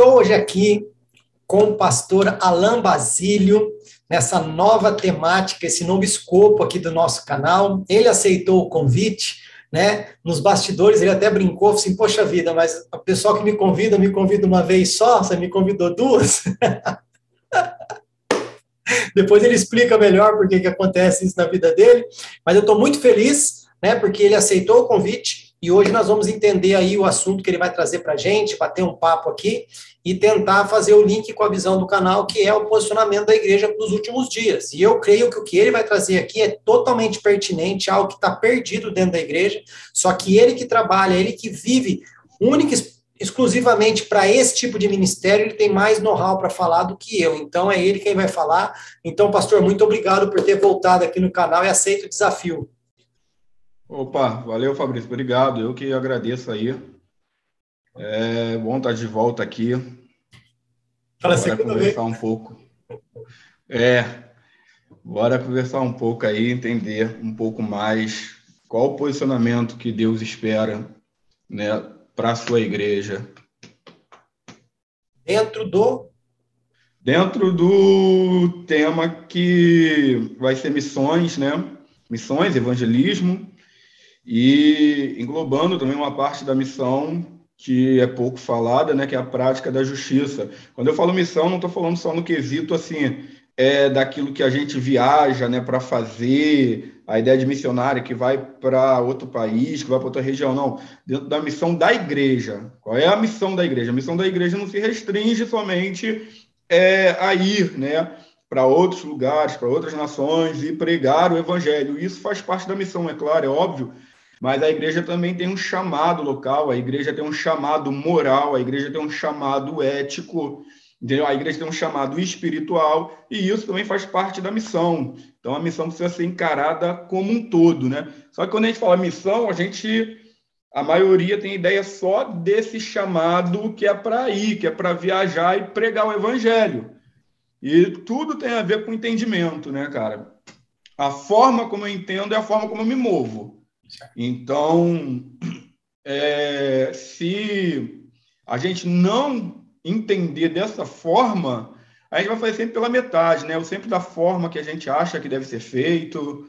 Estou hoje aqui com o pastor Alain Basílio, nessa nova temática, esse novo escopo aqui do nosso canal. Ele aceitou o convite, né? Nos bastidores ele até brincou, assim, poxa vida, mas o pessoal que me convida, me convida uma vez só, você me convidou duas? Depois ele explica melhor por que, acontece isso na vida dele, mas eu estou muito feliz, né, porque ele aceitou o convite e hoje nós vamos entender aí o assunto que ele vai trazer para a gente, bater um papo aqui e tentar fazer o link com a visão do canal, que é o posicionamento da igreja nos últimos dias. E eu creio que o que ele vai trazer aqui é totalmente pertinente, algo que está perdido dentro da igreja, só que ele que trabalha, ele que vive única exclusivamente para esse tipo de ministério, ele tem mais know-how para falar do que eu. Então é ele quem vai falar. Então, pastor, muito obrigado por ter voltado aqui no canal e aceito o desafio. Opa, valeu, Fabrício, obrigado. Eu que agradeço aí é bom estar de volta aqui. Fala bora conversar vez. um pouco. É, bora conversar um pouco aí, entender um pouco mais qual o posicionamento que Deus espera, né, para a sua igreja. Dentro do dentro do tema que vai ser missões, né? Missões, evangelismo e englobando também uma parte da missão que é pouco falada, né, que é a prática da justiça. Quando eu falo missão, não estou falando só no quesito assim, é daquilo que a gente viaja, né, para fazer, a ideia de missionário que vai para outro país, que vai para outra região, não. Dentro da missão da igreja. Qual é a missão da igreja? A missão da igreja não se restringe somente é, a ir, né, para outros lugares, para outras nações e pregar o evangelho. Isso faz parte da missão, é claro, é óbvio mas a igreja também tem um chamado local, a igreja tem um chamado moral, a igreja tem um chamado ético, entendeu? A igreja tem um chamado espiritual, e isso também faz parte da missão. Então a missão precisa ser encarada como um todo, né? Só que quando a gente fala missão, a gente a maioria tem ideia só desse chamado que é para ir, que é para viajar e pregar o evangelho. E tudo tem a ver com entendimento, né, cara? A forma como eu entendo é a forma como eu me movo. Então, é, se a gente não entender dessa forma, a gente vai fazer sempre pela metade, né? Ou sempre da forma que a gente acha que deve ser feito,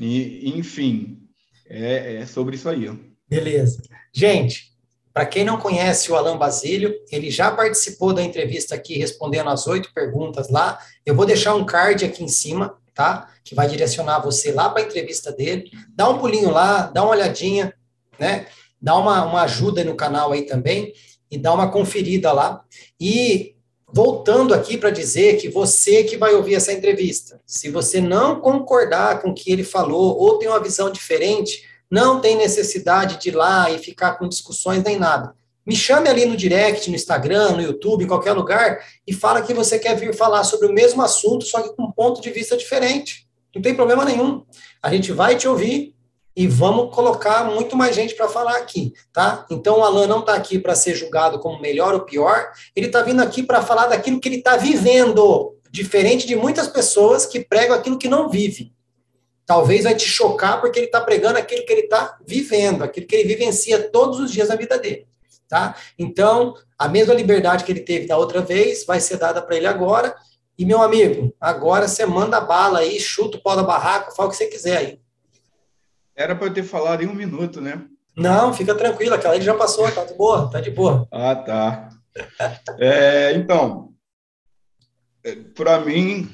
e, enfim, é, é sobre isso aí. Beleza. Gente, para quem não conhece o Alan Basílio, ele já participou da entrevista aqui respondendo as oito perguntas lá. Eu vou deixar um card aqui em cima, tá? Que vai direcionar você lá para a entrevista dele. Dá um pulinho lá, dá uma olhadinha, né? Dá uma, uma ajuda no canal aí também e dá uma conferida lá. E voltando aqui para dizer que você que vai ouvir essa entrevista, se você não concordar com o que ele falou ou tem uma visão diferente, não tem necessidade de ir lá e ficar com discussões nem nada. Me chame ali no direct, no Instagram, no YouTube, em qualquer lugar, e fala que você quer vir falar sobre o mesmo assunto, só que com um ponto de vista diferente. Não tem problema nenhum. A gente vai te ouvir e vamos colocar muito mais gente para falar aqui, tá? Então o Alan não está aqui para ser julgado como melhor ou pior, ele está vindo aqui para falar daquilo que ele está vivendo, diferente de muitas pessoas que pregam aquilo que não vive. Talvez vai te chocar porque ele está pregando aquilo que ele está vivendo, aquilo que ele vivencia todos os dias da vida dele, tá? Então, a mesma liberdade que ele teve da outra vez vai ser dada para ele agora. E, meu amigo, agora você manda bala aí, chuta o pau da barraca, fala o que você quiser aí. Era para eu ter falado em um minuto, né? Não, fica tranquilo, aquela ele já passou, tá de boa, tá de boa. Ah, tá. É, então, é, para mim,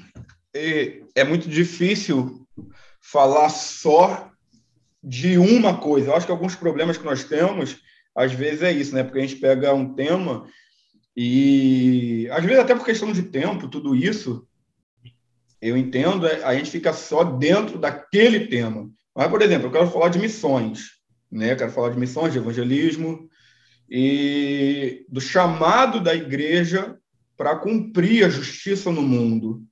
é, é muito difícil falar só de uma coisa. Eu acho que alguns problemas que nós temos, às vezes é isso, né? Porque a gente pega um tema e, às vezes, até por questão de tempo, tudo isso, eu entendo, é, a gente fica só dentro daquele tema. Mas, por exemplo, eu quero falar de missões, né? Eu quero falar de missões, de evangelismo e do chamado da igreja para cumprir a justiça no mundo.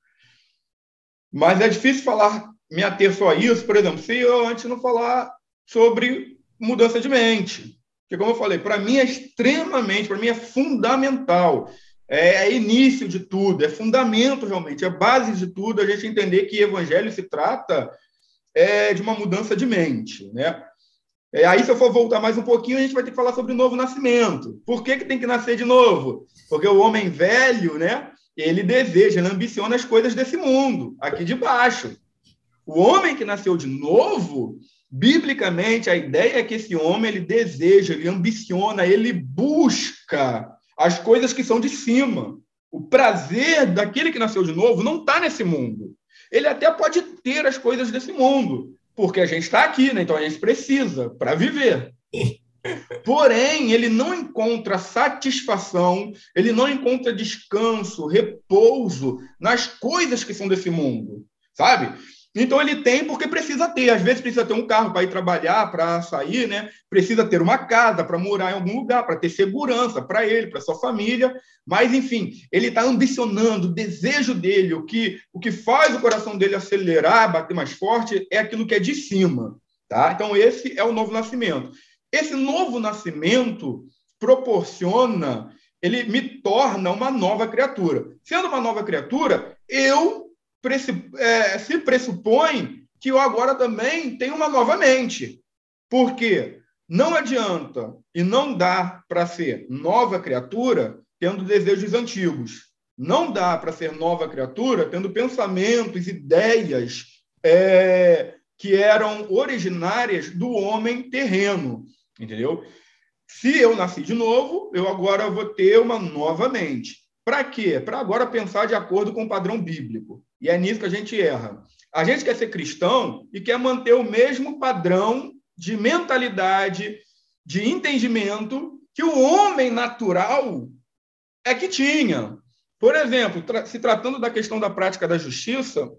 Mas é difícil falar me ater só a isso, por exemplo, se eu antes não falar sobre mudança de mente. Porque, como eu falei, para mim é extremamente, para mim é fundamental. É, é, início de tudo, é fundamento realmente, é base de tudo a gente entender que evangelho se trata é, de uma mudança de mente. Né? É, aí, se eu for voltar mais um pouquinho, a gente vai ter que falar sobre o novo nascimento. Por que, que tem que nascer de novo? Porque o homem velho, né, ele deseja, ele ambiciona as coisas desse mundo, aqui de baixo. O homem que nasceu de novo, biblicamente, a ideia é que esse homem ele deseja, ele ambiciona, ele busca as coisas que são de cima. O prazer daquele que nasceu de novo não está nesse mundo. Ele até pode ter as coisas desse mundo, porque a gente está aqui, né? então a gente precisa para viver. Porém, ele não encontra satisfação, ele não encontra descanso, repouso nas coisas que são desse mundo, sabe? Então ele tem porque precisa ter. Às vezes precisa ter um carro para ir trabalhar, para sair, né? Precisa ter uma casa para morar em algum lugar, para ter segurança para ele, para sua família. Mas enfim, ele está ambicionando, o desejo dele, o que o que faz o coração dele acelerar, bater mais forte, é aquilo que é de cima, tá? Então esse é o novo nascimento. Esse novo nascimento proporciona, ele me torna uma nova criatura. Sendo uma nova criatura, eu se pressupõe que eu agora também tenho uma nova mente. Porque não adianta e não dá para ser nova criatura tendo desejos antigos. Não dá para ser nova criatura tendo pensamentos, ideias é, que eram originárias do homem terreno. Entendeu? Se eu nasci de novo, eu agora vou ter uma nova mente. Para quê? Para agora pensar de acordo com o padrão bíblico. E é nisso que a gente erra. A gente quer ser cristão e quer manter o mesmo padrão de mentalidade, de entendimento que o homem natural é que tinha. Por exemplo, se tratando da questão da prática da justiça,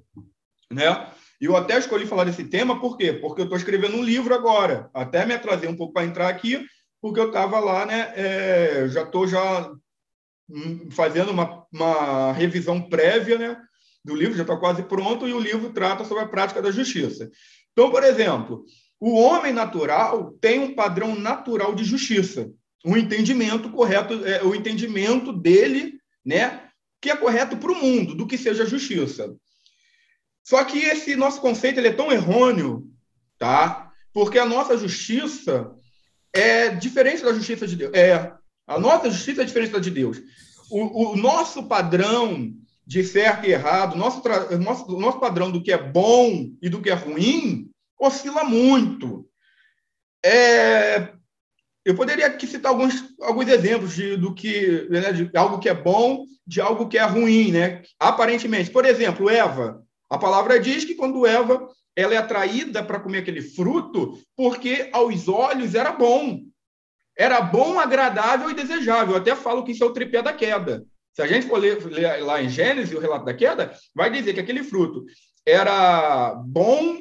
né? Eu até escolhi falar desse tema, por quê? Porque eu estou escrevendo um livro agora. Até me atrasei um pouco para entrar aqui, porque eu estava lá, né? É, já estou já hum, fazendo uma, uma revisão prévia, né? Do livro, já está quase pronto, e o livro trata sobre a prática da justiça. Então, por exemplo, o homem natural tem um padrão natural de justiça, um entendimento correto, é, o entendimento dele, né, que é correto para o mundo, do que seja justiça. Só que esse nosso conceito ele é tão errôneo, tá? Porque a nossa justiça é diferente da justiça de Deus. É, a nossa justiça é diferente da de Deus. o, o nosso padrão de certo e errado, nosso, nosso, nosso padrão do que é bom e do que é ruim, oscila muito. É, eu poderia aqui citar alguns, alguns exemplos de, do que, né, de algo que é bom, de algo que é ruim, né? Aparentemente. Por exemplo, Eva. A palavra diz que quando Eva ela é atraída para comer aquele fruto, porque aos olhos era bom. Era bom, agradável e desejável. Eu até falo que isso é o tripé da queda. Se a gente for ler, ler lá em Gênesis o relato da queda, vai dizer que aquele fruto era bom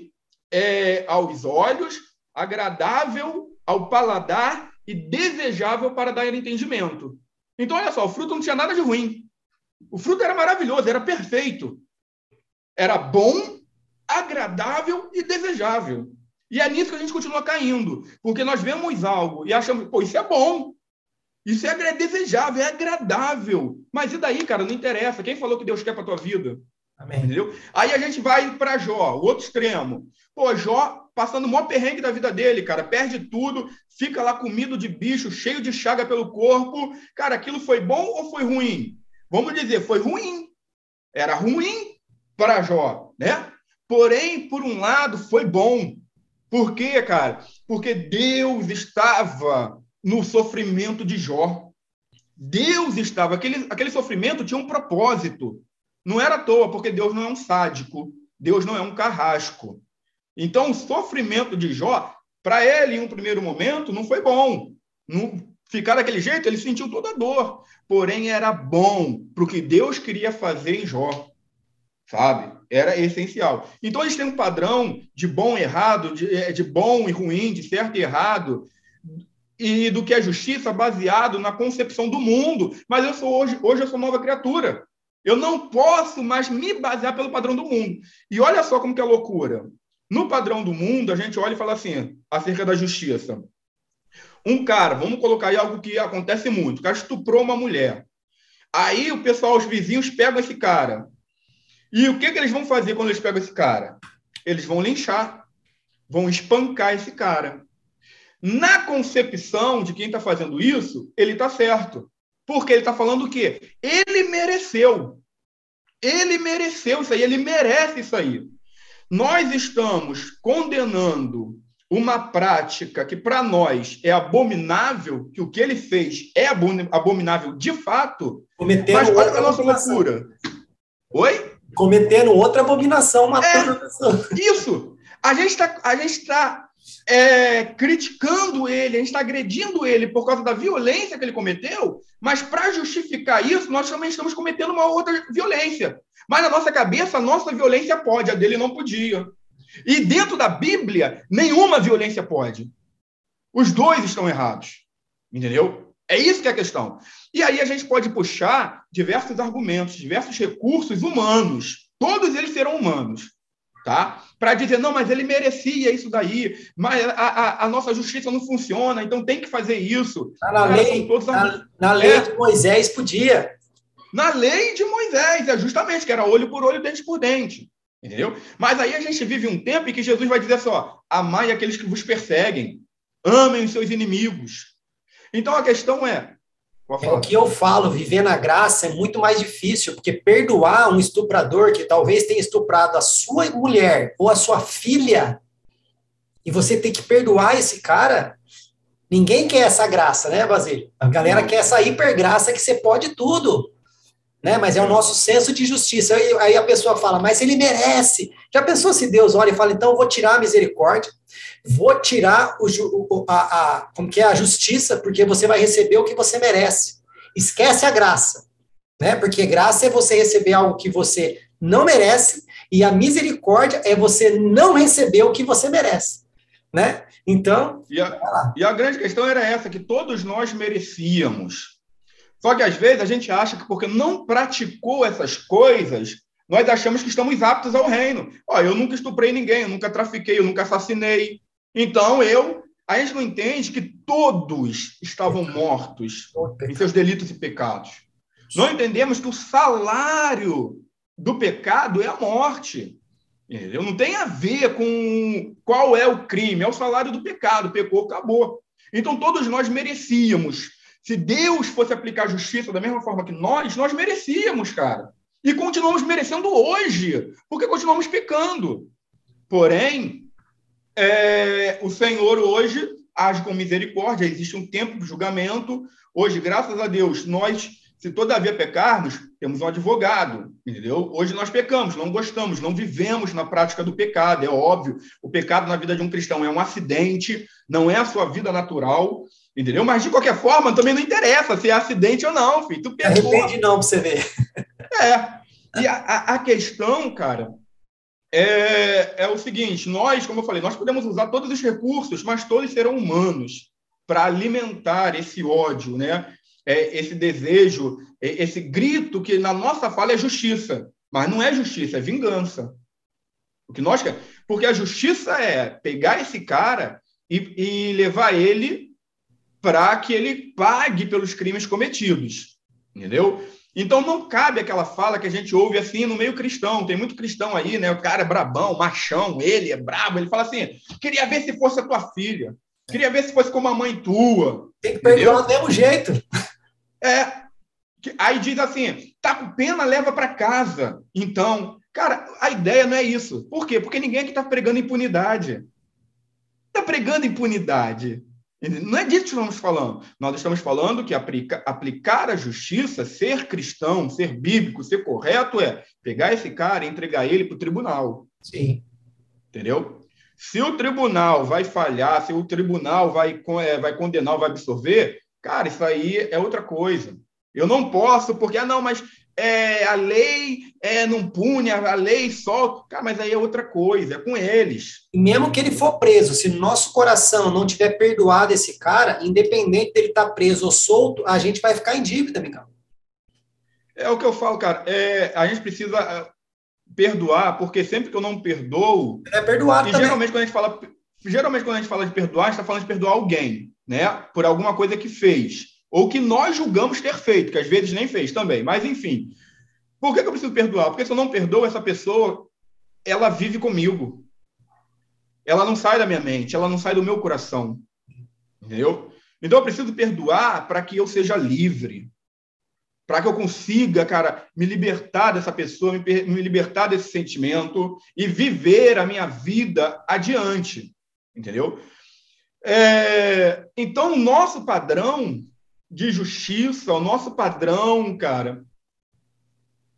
é, aos olhos, agradável ao paladar e desejável para dar entendimento. Então, olha só, o fruto não tinha nada de ruim. O fruto era maravilhoso, era perfeito. Era bom, agradável e desejável. E é nisso que a gente continua caindo, porque nós vemos algo e achamos, pô, isso é bom, isso é desejável, é agradável. Mas e daí, cara? Não interessa. Quem falou que Deus quer para tua vida? Amém. Entendeu? Aí a gente vai para Jó, o outro extremo. Pô, Jó passando o maior perrengue da vida dele, cara, perde tudo, fica lá comido de bicho, cheio de chaga pelo corpo. Cara, aquilo foi bom ou foi ruim? Vamos dizer, foi ruim. Era ruim para Jó, né? Porém, por um lado, foi bom. Por quê, cara? Porque Deus estava no sofrimento de Jó. Deus estava, aquele, aquele sofrimento tinha um propósito. Não era à toa, porque Deus não é um sádico, Deus não é um carrasco. Então, o sofrimento de Jó, para ele, em um primeiro momento, não foi bom. Não, ficar daquele jeito, ele sentiu toda a dor. Porém, era bom para o que Deus queria fazer em Jó. Sabe? Era essencial. Então, eles têm um padrão de bom e errado, de, é, de bom e ruim, de certo e errado, e do que é justiça baseado na concepção do mundo. Mas eu sou hoje, hoje eu sou nova criatura. Eu não posso mais me basear pelo padrão do mundo. E olha só como que é loucura. No padrão do mundo, a gente olha e fala assim, acerca da justiça. Um cara, vamos colocar aí algo que acontece muito, o cara estuprou uma mulher. Aí o pessoal, os vizinhos pegam esse cara. E o que, que eles vão fazer quando eles pegam esse cara? Eles vão linchar, vão espancar esse cara. Na concepção de quem está fazendo isso, ele está certo. Porque ele está falando o quê? Ele mereceu. Ele mereceu isso aí, ele merece isso aí. Nós estamos condenando uma prática que para nós é abominável, que o que ele fez é abominável de fato, Cometendo mas olha a nossa loucura. Oi? Cometendo outra abominação, matando é, a pessoa. Isso! A gente está tá, é, criticando ele, a gente está agredindo ele por causa da violência que ele cometeu, mas para justificar isso, nós também estamos cometendo uma outra violência. Mas na nossa cabeça, a nossa violência pode, a dele não podia. E dentro da Bíblia, nenhuma violência pode. Os dois estão errados. Entendeu? É isso que é a questão. E aí a gente pode puxar diversos argumentos, diversos recursos humanos. Todos eles serão humanos. Tá? Para dizer, não, mas ele merecia isso daí, mas a, a, a, nossa justiça não funciona, então tem que fazer isso. Tá na, Cara, lei, na, na, lei é. de Moisés podia. Na lei de Moisés, é justamente, que era olho por olho, dente por dente. Entendeu? Mas aí a gente vive um tempo em que Jesus vai dizer só: amai aqueles que vos perseguem, amem os seus inimigos. Então a questão é. É o que eu falo, viver na graça é muito mais difícil, porque perdoar um estuprador que talvez tenha estuprado a sua mulher ou a sua filha, e você tem que perdoar esse cara, ninguém quer essa graça, né, Basílio? A galera quer essa hipergraça que você pode tudo né? Mas é o nosso senso de justiça. Aí, aí a pessoa fala, mas ele merece. Já pensou se Deus olha e fala, então eu vou tirar a misericórdia, vou tirar o, a, a, como que é a justiça, porque você vai receber o que você merece. Esquece a graça, né? Porque graça é você receber algo que você não merece e a misericórdia é você não receber o que você merece, né? Então, e a, e a grande questão era essa que todos nós merecíamos só que às vezes a gente acha que porque não praticou essas coisas, nós achamos que estamos aptos ao reino. Ó, eu nunca estuprei ninguém, eu nunca trafiquei, eu nunca assassinei. Então eu, a gente não entende que todos estavam mortos em seus delitos e pecados. Não entendemos que o salário do pecado é a morte. Entendeu? Não tem a ver com qual é o crime, é o salário do pecado. Pecou, acabou. Então todos nós merecíamos Se Deus fosse aplicar justiça da mesma forma que nós, nós merecíamos, cara. E continuamos merecendo hoje, porque continuamos pecando. Porém, é, o Senhor hoje age com misericórdia, existe um tempo de julgamento. Hoje, graças a Deus, nós, se todavia pecarmos, temos um advogado, entendeu? Hoje nós pecamos, não gostamos, não vivemos na prática do pecado, é óbvio. O pecado na vida de um cristão é um acidente, não é a sua vida natural, entendeu? Mas, de qualquer forma, também não interessa se é acidente ou não, filho. Tu pecou. Arrepende não, para você ver. É. E a, a questão, cara, é, é o seguinte: nós, como eu falei, nós podemos usar todos os recursos, mas todos serão humanos para alimentar esse ódio, né? É, esse desejo, é, esse grito que na nossa fala é justiça, mas não é justiça, é vingança. O que nós queremos, porque a justiça é pegar esse cara e, e levar ele para que ele pague pelos crimes cometidos, entendeu? Então não cabe aquela fala que a gente ouve assim no meio cristão. Tem muito cristão aí, né? O cara é brabão, machão, ele é brabo. Ele fala assim: queria ver se fosse a tua filha. Queria ver se fosse como a mãe tua. Tem que perdoar do mesmo jeito. É. Aí diz assim: tá com pena, leva para casa. Então, cara, a ideia não é isso. Por quê? Porque ninguém aqui está pregando impunidade. Está pregando impunidade. Não é disso que estamos falando. Nós estamos falando que aplica, aplicar a justiça, ser cristão, ser bíblico, ser correto, é pegar esse cara e entregar ele para o tribunal. Sim. Entendeu? Se o tribunal vai falhar, se o tribunal vai, é, vai condenar, vai absorver, cara, isso aí é outra coisa. Eu não posso, porque, ah, não, mas é, a lei é, não pune, a lei solta. Cara, mas aí é outra coisa, é com eles. Mesmo que ele for preso, se nosso coração não tiver perdoado esse cara, independente dele estar tá preso ou solto, a gente vai ficar em dívida, Miguel. É o que eu falo, cara. É, a gente precisa é, perdoar, porque sempre que eu não perdoo. É perdoado. E também. geralmente quando a gente fala. Geralmente, quando a gente fala de perdoar, a gente está falando de perdoar alguém, né? Por alguma coisa que fez ou que nós julgamos ter feito, que às vezes nem fez também. Mas, enfim, por que, eu preciso perdoar? Porque se eu não perdoo essa pessoa, ela vive comigo. Ela não sai da minha mente, ela não sai do meu coração. Entendeu? Então eu preciso perdoar para que eu seja livre. Para que eu consiga, cara, me libertar dessa pessoa, me, libertar desse sentimento e viver a minha vida adiante. Entendeu? É, então, o nosso padrão de justiça, o nosso padrão, cara,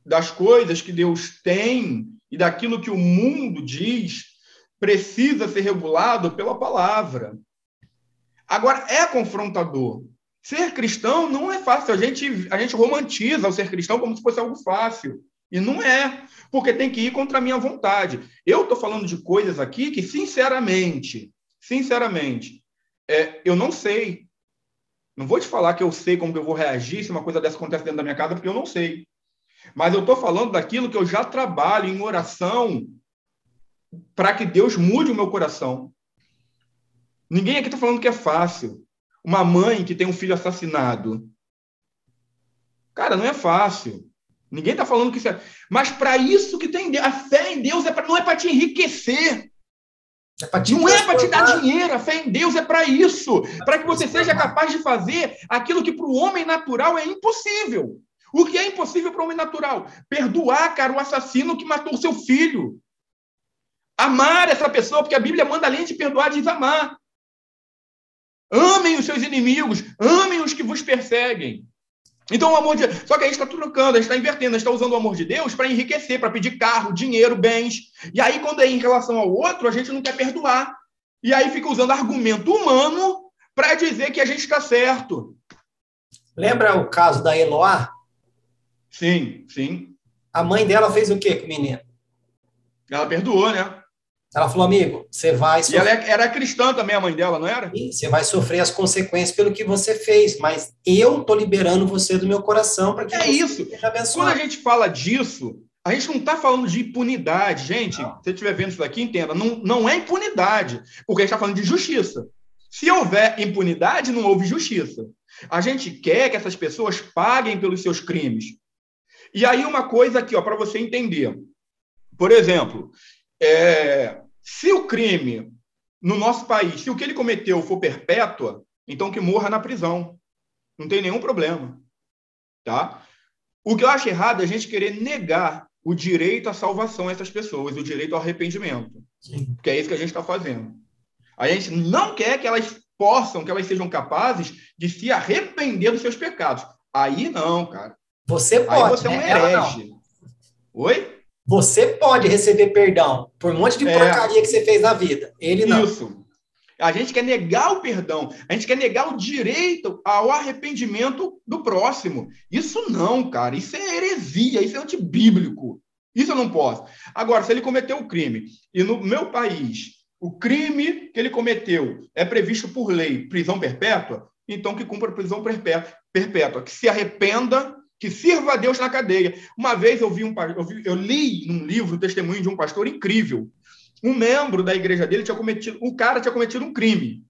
das coisas que Deus tem e daquilo que o mundo diz, precisa ser regulado pela palavra. Agora, é confrontador. Ser cristão não é fácil. A gente, a gente romantiza o ser cristão como se fosse algo fácil. E não é, porque tem que ir contra a minha vontade. Eu estou falando de coisas aqui que, sinceramente, sinceramente, é, eu não sei. Não vou te falar que eu sei como que eu vou reagir se uma coisa dessa acontece dentro da minha casa, porque eu não sei. Mas eu estou falando daquilo que eu já trabalho em oração para que Deus mude o meu coração. Ninguém aqui está falando que é fácil. Uma mãe que tem um filho assassinado. Cara, não é fácil. Ninguém está falando que isso é. Mas para isso que tem a fé em Deus é pra... não é para te enriquecer. É não é para te dar dinheiro, a fé em Deus é para isso, para que você seja capaz de fazer aquilo que para o homem natural é impossível. O que é impossível para o homem natural? Perdoar, cara, o assassino que matou o seu filho. Amar essa pessoa, porque a Bíblia manda além de perdoar, diz amar. Amem os seus inimigos, amem os que vos perseguem. Então, o amor de Só que a gente está trocando, a gente está invertendo, a gente está usando o amor de Deus para enriquecer, para pedir carro, dinheiro, bens. E aí, quando é em relação ao outro, a gente não quer perdoar. E aí fica usando argumento humano para dizer que a gente está certo. Lembra o caso da Eloá? Sim, sim. A mãe dela fez o quê com o menino? Ela perdoou, né? Ela falou, amigo, você vai. Sofrer... E ela é, era cristã também, a mãe dela, não era? Sim, você vai sofrer as consequências pelo que você fez, mas eu tô liberando você do meu coração para que é você isso. seja abençoado. Quando a gente fala disso, a gente não está falando de impunidade, gente. Não. Se você estiver vendo isso daqui, entenda, não, não é impunidade, porque a gente está falando de justiça. Se houver impunidade, não houve justiça. A gente quer que essas pessoas paguem pelos seus crimes. E aí, uma coisa aqui, para você entender. Por exemplo, é, se o crime no nosso país, se o que ele cometeu for perpétua, então que morra na prisão. Não tem nenhum problema. Tá? O que eu acho errado é a gente querer negar o direito à salvação a essas pessoas, o direito ao arrependimento. Sim. Que é isso que a gente está fazendo. A gente não quer que elas possam, que elas sejam capazes de se arrepender dos seus pecados. Aí não, cara. Você pode. Aí você é um né? herege. Oi? Você pode receber perdão por um monte de é. porcaria que você fez na vida. Ele não. Isso. A gente quer negar o perdão, a gente quer negar o direito ao arrependimento do próximo. Isso não, cara, isso é heresia, isso é antibíblico. Isso eu não posso. Agora, se ele cometeu o crime e no meu país o crime que ele cometeu é previsto por lei prisão perpétua, então que cumpra prisão perpétua, que se arrependa, que sirva a Deus na cadeia. Uma vez eu vi um eu, vi, eu li num livro o testemunho de um pastor incrível um membro da igreja dele tinha cometido, um cara tinha cometido um crime.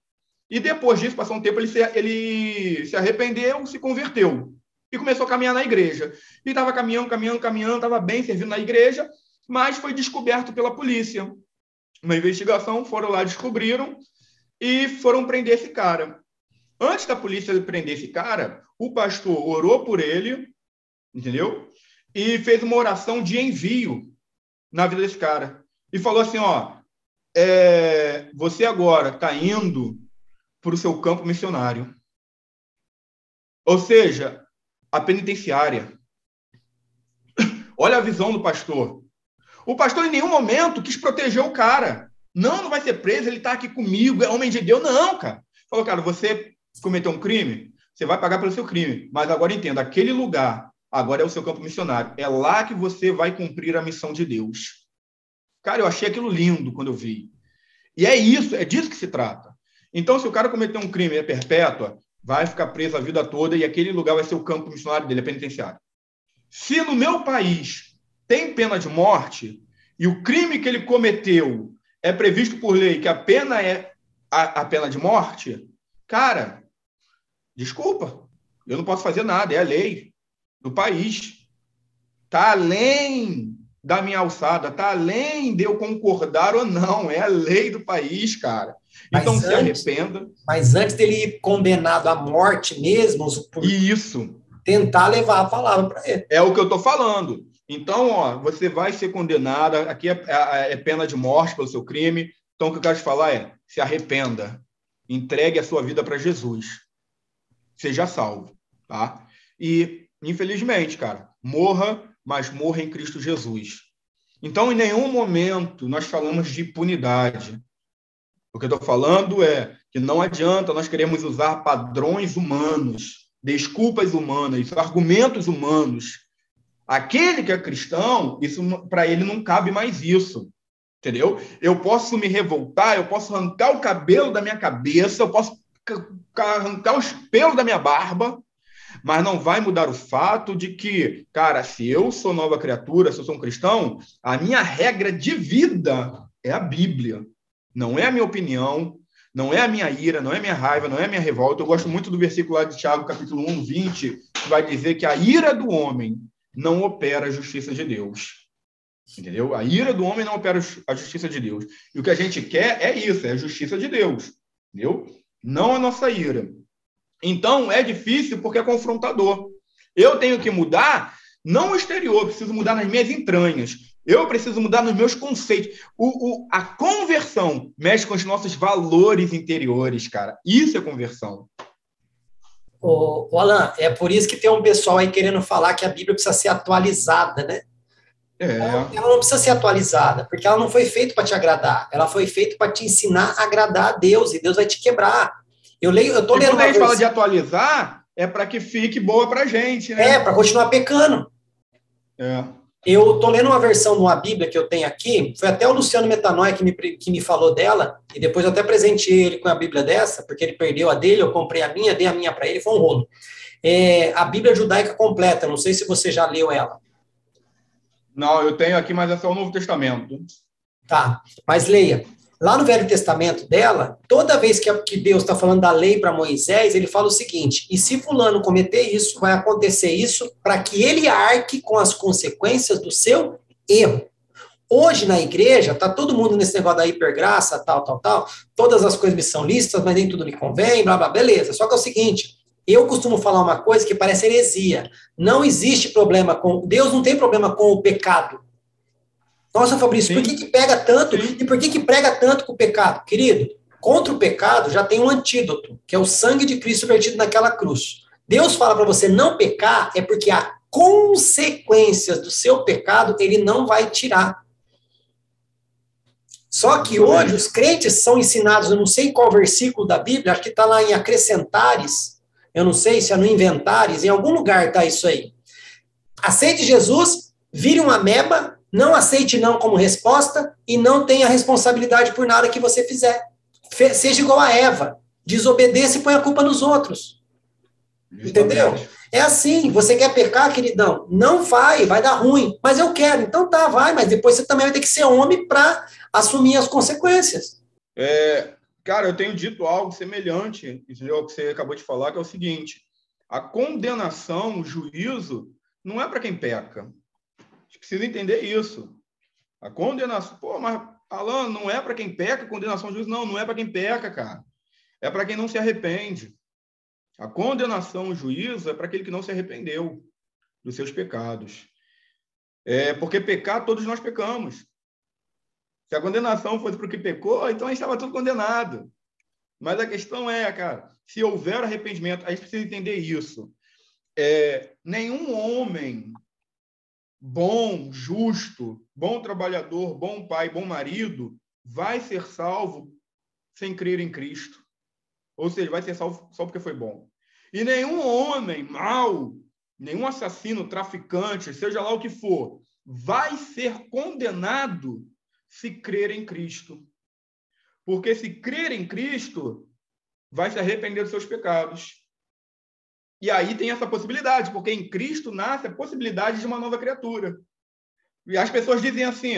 E depois disso, passou um tempo, ele se, ele se arrependeu, se converteu e começou a caminhar na igreja. E estava caminhando, caminhando, caminhando, estava bem servindo na igreja, mas foi descoberto pela polícia. Uma investigação, foram lá, descobriram e foram prender esse cara. Antes da polícia prender esse cara, o pastor orou por ele, entendeu? E fez uma oração de envio na vida desse cara e falou assim: ó, é, você agora está indo para o seu campo missionário. Ou seja, a penitenciária. Olha a visão do pastor. O pastor em nenhum momento quis proteger o cara. Não, não vai ser preso, ele está aqui comigo, é homem de Deus. Não, cara. Falou, cara, você cometeu um crime, você vai pagar pelo seu crime. Mas agora entenda, aquele lugar agora é o seu campo missionário. É lá que você vai cumprir a missão de Deus. Cara, eu achei aquilo lindo quando eu vi. E é isso, é disso que se trata. Então, se o cara cometer um crime é perpétua, vai ficar preso a vida toda e aquele lugar vai ser o campo missionário dele, é penitenciário. Se no meu país tem pena de morte e o crime que ele cometeu é previsto por lei que a pena é a, a pena de morte, cara, desculpa, eu não posso fazer nada, é a lei do país. Está além da minha alçada, está além de eu concordar ou não, é a lei do país, cara. Então mas se antes, arrependa. Mas antes dele ir condenado à morte mesmo, por Isso. tentar levar a palavra para ele. É o que eu estou falando. Então, ó, você vai ser condenado, aqui é, é, é, pena de morte pelo seu crime. Então, o que eu quero te falar é: se arrependa, entregue a sua vida para Jesus, seja salvo, tá? E, infelizmente, cara, morra mas morra em Cristo Jesus. Então, em nenhum momento nós falamos de impunidade. O que eu estou falando é que não adianta nós queremos usar padrões humanos, desculpas humanas, argumentos humanos. Aquele que é cristão, isso para ele não cabe mais isso. Entendeu? Eu posso me revoltar, eu posso arrancar o cabelo da minha cabeça, eu posso arrancar os pelos da minha barba, mas não vai mudar o fato de que, cara, se eu sou nova criatura, se eu sou um cristão, a minha regra de vida é a Bíblia. Não é a minha opinião, não é a minha ira, não é a minha raiva, não é a minha revolta. Eu gosto muito do versículo lá de Tiago, capítulo 1, 20, que vai dizer que a ira do homem não opera a justiça de Deus. Entendeu? A ira do homem não opera a justiça de Deus. E o que a gente quer é isso, é a justiça de Deus. Entendeu? Não a nossa ira. Então, é difícil porque é confrontador. Eu tenho que mudar, não o exterior, preciso mudar nas minhas entranhas. Eu preciso mudar nos meus conceitos. O, o, a conversão mexe com os nossos valores interiores, cara. Isso é conversão. O, o Alan, é por isso que tem um pessoal aí querendo falar que a Bíblia precisa ser atualizada, né? É. Ela, ela, não precisa ser atualizada, porque ela não foi feita para te agradar. Ela foi feita para te ensinar a agradar a Deus, e Deus vai te quebrar. Eu leio, eu tô e lendo. Quando a gente fala de atualizar, é para que fique boa para gente, né? É, para continuar pecando. É. Eu tô lendo uma versão de uma Bíblia que eu tenho aqui, foi até o Luciano Metanoia que me, que me falou dela, e depois eu até presenteei ele com a Bíblia dessa, porque ele perdeu a dele, eu comprei a minha, dei a minha para ele, foi um rolo. É, a Bíblia judaica completa, não sei se você já leu ela. Não, eu tenho aqui, mas é só o Novo Testamento. Tá, mas leia. Lá no Velho Testamento dela, toda vez que, Deus está falando da lei para Moisés, ele fala o seguinte: e se Fulano cometer isso, vai acontecer isso para que ele arque com as consequências do seu erro. Hoje na igreja, tá todo mundo nesse negócio da hipergraça, tal, tal, tal. Todas as coisas me são listas, mas nem tudo me convém, blá, blá, beleza. Só que é o seguinte: Eu costumo falar uma coisa que parece heresia. Não existe problema com. Deus não tem problema com o pecado. Nossa, Fabrício, Sim. por que, que pega tanto? Sim. E por que, que prega tanto com o pecado? Querido, contra o pecado já tem um antídoto, que é o sangue de Cristo vertido naquela cruz. Deus fala para você não pecar, é porque há consequências do seu pecado ele não vai tirar. Só que hoje os crentes são ensinados, eu não sei qual versículo da Bíblia, acho que está lá em acrescentares, eu não sei se é no inventares, em algum lugar está isso aí. Aceite Jesus, vire uma meba, não aceite não como resposta e não tenha responsabilidade por nada que você fizer. Seja igual a Eva, desobedeça e põe a culpa nos outros. Entendeu? É assim, você quer pecar, queridão? Não vai, vai dar ruim. Mas eu quero, então tá, vai, mas depois você também vai ter que ser homem para assumir as consequências. É, cara, eu tenho dito algo semelhante, entendeu? Que você acabou de falar, que é o seguinte: a condenação, o juízo, não é para quem peca. Gente precisa entender isso. A condenação, pô, mas Alan, não é para quem peca, condenação, juízo, não, não é para quem peca, cara. É para quem não se arrepende. A condenação, o juízo é para aquele que não se arrependeu dos seus pecados. É porque pecar, todos nós pecamos. Se a condenação fosse para o que pecou, então a gente estava tudo condenado. Mas a questão é, cara, se houver arrependimento, a gente precisa entender isso. É, nenhum homem bom, justo, bom trabalhador, bom pai, bom marido, vai ser salvo sem crer em Cristo. Ou seja, vai ser salvo só porque foi bom. E nenhum homem mau, nenhum assassino, traficante, seja lá o que for, vai ser condenado se crer em Cristo. Porque se crer em Cristo, vai se arrepender dos seus pecados. E aí tem essa possibilidade, porque em Cristo nasce a possibilidade de uma nova criatura. E as pessoas dizem assim: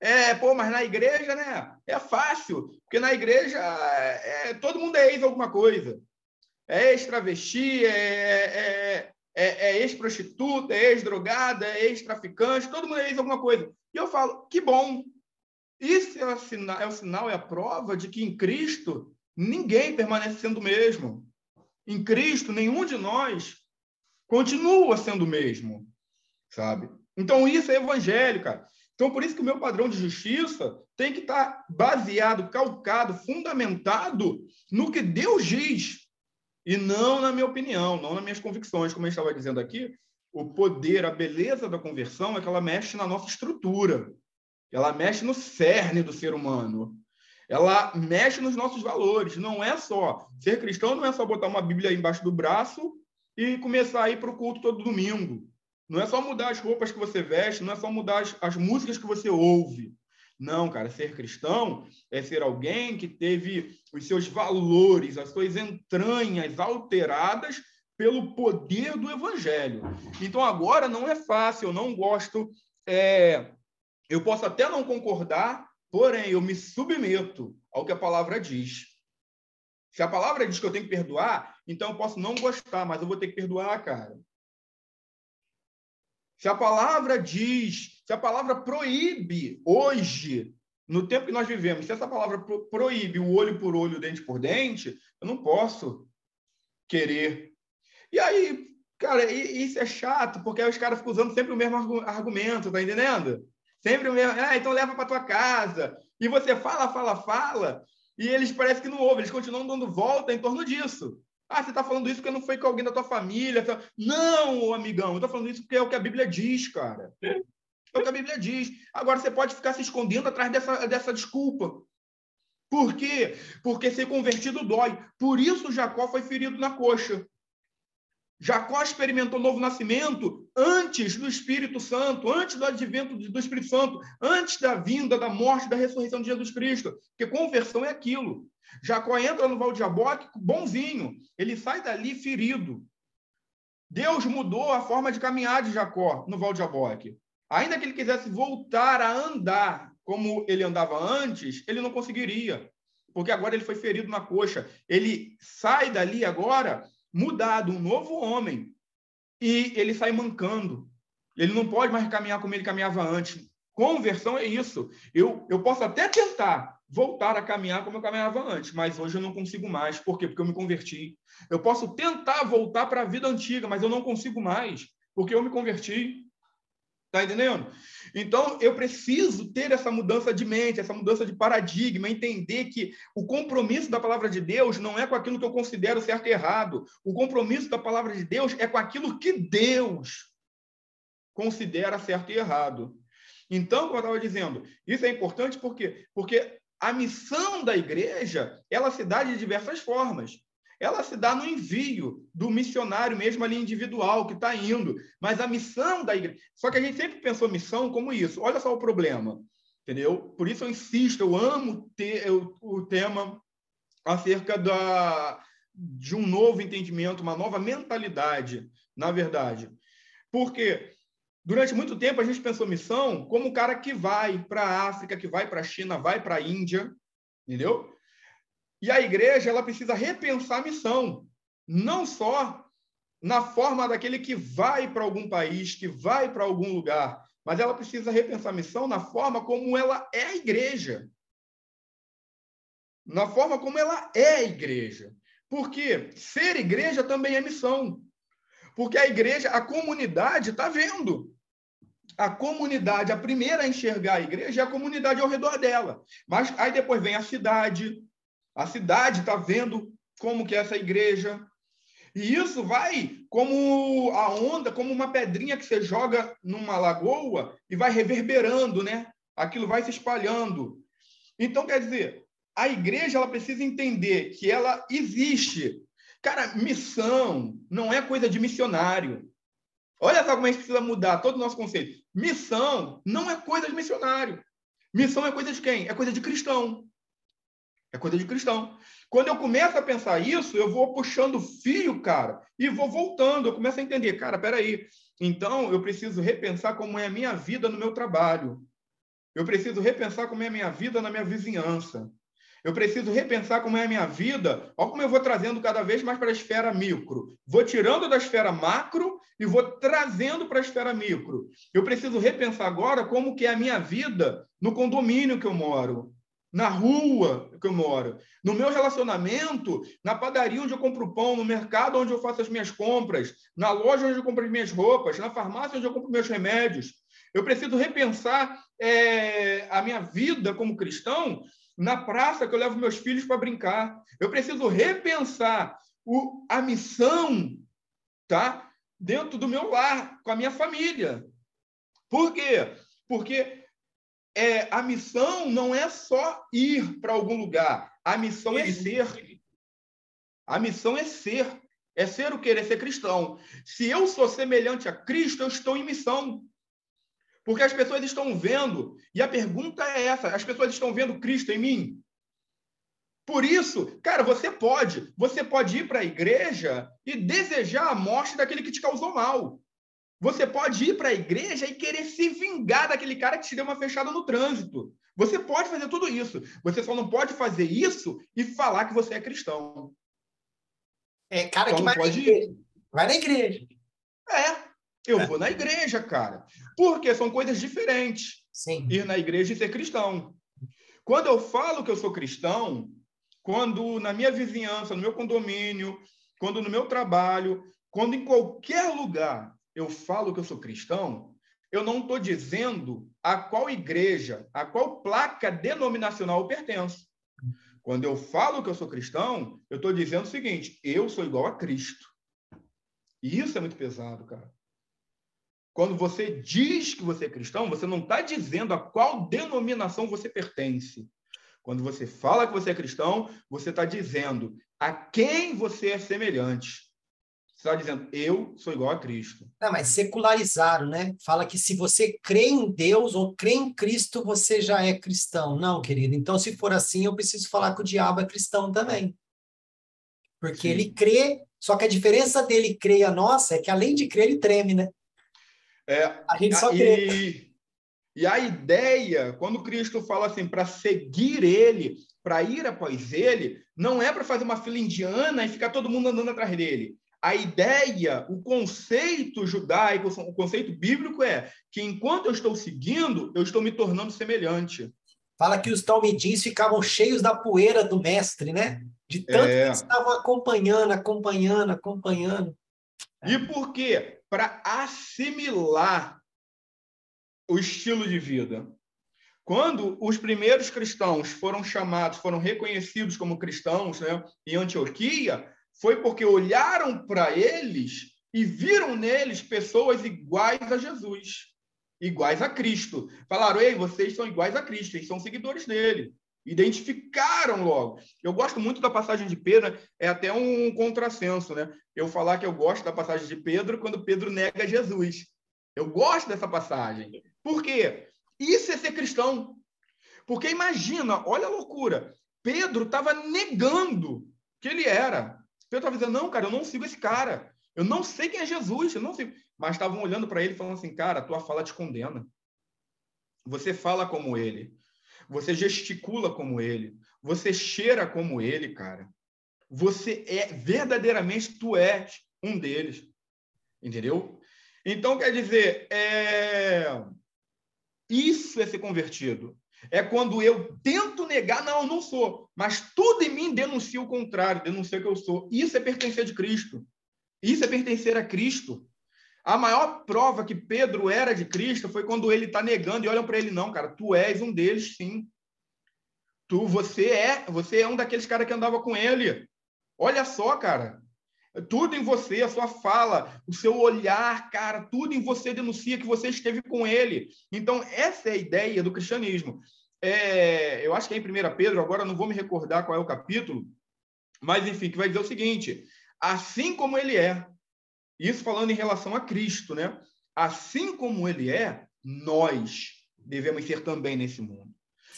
é, pô, mas na igreja, né? É fácil, porque na igreja é, todo mundo é ex alguma coisa. É ex-travesti, é, é, é, é ex-prostituta, é ex-drogada, é ex-traficante, todo mundo é ex alguma coisa. E eu falo, que bom. Isso é o sinal, é o sinal, é a prova de que em Cristo ninguém permanece sendo o mesmo. Em Cristo, nenhum de nós continua sendo o mesmo, sabe? Então, isso é evangelho, cara. Então, por isso que o meu padrão de justiça tem que estar baseado, calcado, fundamentado no que Deus diz e não na minha opinião, não nas minhas convicções. Como eu estava dizendo aqui, o poder, a beleza da conversão é que ela mexe na nossa estrutura, ela mexe no cerne do ser humano, ela mexe nos nossos valores. Não é só ser cristão, não é só botar uma Bíblia embaixo do braço e começar a ir para o culto todo domingo. Não é só mudar as roupas que você veste, não é só mudar as, as músicas que você ouve. Não, cara, ser cristão é ser alguém que teve os seus valores, as suas entranhas alteradas pelo poder do evangelho. Então, agora não é fácil, eu não gosto. É, eu posso até não concordar, porém, eu me submeto ao que a palavra diz. Se a palavra diz que eu tenho que perdoar, então eu posso não gostar, mas eu vou ter que perdoar, cara. Se a palavra diz, se a palavra proíbe hoje, no tempo que nós vivemos, se essa palavra proíbe o olho por olho, dente por dente, eu não posso querer. E aí, cara, isso é chato, porque aí os caras ficam usando sempre o mesmo argumento, tá entendendo? Sempre o mesmo, ah, então leva para tua casa. E você fala, fala, fala, e eles parecem que não ouvem, eles continuam dando volta em torno disso. Ah, você está falando isso porque não foi com alguém da tua família. Não, amigão, eu estou falando isso porque é o que a Bíblia diz, cara. É o que a Bíblia diz. Agora, você pode ficar se escondendo atrás dessa, dessa desculpa. Por quê? Porque ser convertido dói. Por isso Jacó foi ferido na coxa. Jacó experimentou novo nascimento antes do Espírito Santo, antes do advento do Espírito Santo, antes da vinda, da morte, da ressurreição de Jesus Cristo. Porque conversão é aquilo. Jacó entra no Val de Jaboque bonzinho, ele sai dali ferido. Deus mudou a forma de caminhar de Jacó no Val de Jaboque. Ainda que ele quisesse voltar a andar como ele andava antes, ele não conseguiria, porque agora ele foi ferido na coxa. Ele sai dali agora mudado, um novo homem, e ele sai mancando. Ele não pode mais caminhar como ele caminhava antes. Conversão é isso. Eu, eu posso até tentar, voltar a caminhar como eu caminhava antes, mas hoje eu não consigo mais. Por quê? Porque eu me converti. Eu posso tentar voltar para a vida antiga, mas eu não consigo mais, porque eu me converti. Tá entendendo? Então, eu preciso ter essa mudança de mente, essa mudança de paradigma, entender que o compromisso da palavra de Deus não é com aquilo que eu considero certo e errado. O compromisso da palavra de Deus é com aquilo que Deus considera certo e errado. Então, como eu estava dizendo, isso é importante porque porque a missão da igreja, ela se dá de diversas formas. Ela se dá no envio do missionário mesmo ali individual que está indo. Mas a missão da igreja. Só que a gente sempre pensou missão como isso. Olha só o problema. Entendeu? Por isso eu insisto, eu amo ter o, o tema acerca da, de um novo entendimento, uma nova mentalidade, na verdade. Porque durante muito tempo a gente pensou missão como o cara que vai para a África, que vai para a China, vai para a Índia, entendeu? E a igreja ela precisa repensar a missão, não só na forma daquele que vai para algum país, que vai para algum lugar, mas ela precisa repensar a missão na forma como ela é a igreja. Na forma como ela é a igreja. Porque ser igreja também é missão. Porque a igreja, a comunidade está vendo. A comunidade, a primeira a enxergar a igreja é a comunidade ao redor dela. Mas aí depois vem a cidade, a cidade está vendo como que é essa igreja. E isso vai como a onda, como uma pedrinha que você joga numa lagoa e vai reverberando, né? Aquilo vai se espalhando. Então, quer dizer, a igreja ela precisa entender que ela existe. Cara, missão não é coisa de missionário. Olha só como a gente precisa mudar todo o nosso conceito. Missão não é coisa de missionário. Missão é coisa de quem? É coisa de cristão. É coisa de cristão. Quando eu começo a pensar isso, eu vou puxando fio, cara, e vou voltando. Eu começo a entender, cara, peraí. Então, eu preciso repensar como é a minha vida no meu trabalho. Eu preciso repensar como é a minha vida na minha vizinhança. Eu preciso repensar como é a minha vida. Olha como eu vou trazendo cada vez mais para a esfera micro. Vou tirando da esfera macro e vou trazendo para a esfera micro. Eu preciso repensar agora como que é a minha vida no condomínio que eu moro na rua que eu moro, no meu relacionamento, na padaria onde eu compro pão, no mercado onde eu faço as minhas compras, na loja onde eu compro as minhas roupas, na farmácia onde eu compro meus remédios. Eu preciso repensar é, a minha vida como cristão na praça que eu levo meus filhos para brincar. Eu preciso repensar o, a missão tá? dentro do meu lar, com a minha família. Por quê? Porque é, a missão não é só ir para algum lugar. A missão é ser. A missão é ser. É ser o querer ser cristão. Se eu sou semelhante a Cristo, eu estou em missão. Porque as pessoas estão vendo, e a pergunta é essa: as pessoas estão vendo Cristo em mim? Por isso, cara, você pode, você pode ir para a igreja e desejar a morte daquele que te causou mal. Você pode ir para a igreja e querer se vingar daquele cara que te deu uma fechada no trânsito. Você pode fazer tudo isso. Você só não pode fazer isso e falar que você é cristão. É, cara que vai, pode... na igreja. vai na igreja. É, eu é. vou na igreja, cara. Porque são coisas diferentes. Sim. Ir na igreja e ser cristão. Quando eu falo que eu sou cristão, quando na minha vizinhança, no meu condomínio, quando no meu trabalho, quando em qualquer lugar eu falo que eu sou cristão, eu não estou dizendo a qual igreja, a qual placa denominacional eu pertenço. Quando eu falo que eu sou cristão, eu estou dizendo o seguinte: eu sou igual a Cristo. E isso é muito pesado, cara. Quando você diz que você é cristão, você não está dizendo a qual denominação você pertence. Quando você fala que você é cristão, você está dizendo a quem você é semelhante está dizendo, eu sou igual a Cristo. Não, mas secularizaram, né? Fala que se você crê em Deus ou crê em Cristo, você já é cristão. Não, querido. Então, se for assim, eu preciso falar que o diabo é cristão também. Porque Sim. ele crê, só que a diferença dele crer e a nossa é que além de crer, ele treme, né? É, a gente só e, crê. E a ideia, quando Cristo fala assim, para seguir ele, para ir após ele, não é para fazer uma fila indiana e ficar todo mundo andando atrás dele a ideia, o conceito judaico, o conceito bíblico é que enquanto eu estou seguindo, eu estou me tornando semelhante. Fala que os talmidins ficavam cheios da poeira do mestre, né? De tanto é. que estavam acompanhando, acompanhando, acompanhando. E por quê? Para assimilar o estilo de vida. Quando os primeiros cristãos foram chamados, foram reconhecidos como cristãos né, em Antioquia, foi porque olharam para eles e viram neles pessoas iguais a Jesus, iguais a Cristo. Falaram: ei, vocês são iguais a Cristo, eles são seguidores dele. Identificaram logo. Eu gosto muito da passagem de Pedro, é até um contrassenso, né? Eu falar que eu gosto da passagem de Pedro quando Pedro nega Jesus. Eu gosto dessa passagem. Por quê? Isso é ser cristão. Porque imagina, olha a loucura. Pedro estava negando que ele era. Pedro estava dizendo: não, cara, eu não sigo esse cara. Eu não sei quem é Jesus, eu não sei. Mas estavam olhando para ele falando assim: cara, a tua fala te condena. Você fala como ele. Você gesticula como ele. Você cheira como ele, cara. Você é verdadeiramente, tu és um deles. Entendeu? Então, quer dizer, é... Isso é ser convertido. É quando eu tento negar, não, eu não sou, mas tudo em mim denuncia o contrário, denuncia que eu sou. Isso é pertencer de Cristo. Isso é pertencer a Cristo. A maior prova que Pedro era de Cristo foi quando ele está negando e olham para ele, não, cara, tu és um deles, sim. Tu, você é, você é um daqueles caras que andava com ele. Olha só, cara, tudo em você, a sua fala, o seu olhar, cara, tudo em você denuncia que você esteve com ele. Então, essa é a ideia do cristianismo. É, eu acho que é em 1 Pedro, agora não vou me recordar qual é o capítulo, mas enfim, que vai dizer o seguinte: assim como ele é, isso falando em relação a Cristo, né? Assim como ele é, nós devemos ser também nesse mundo.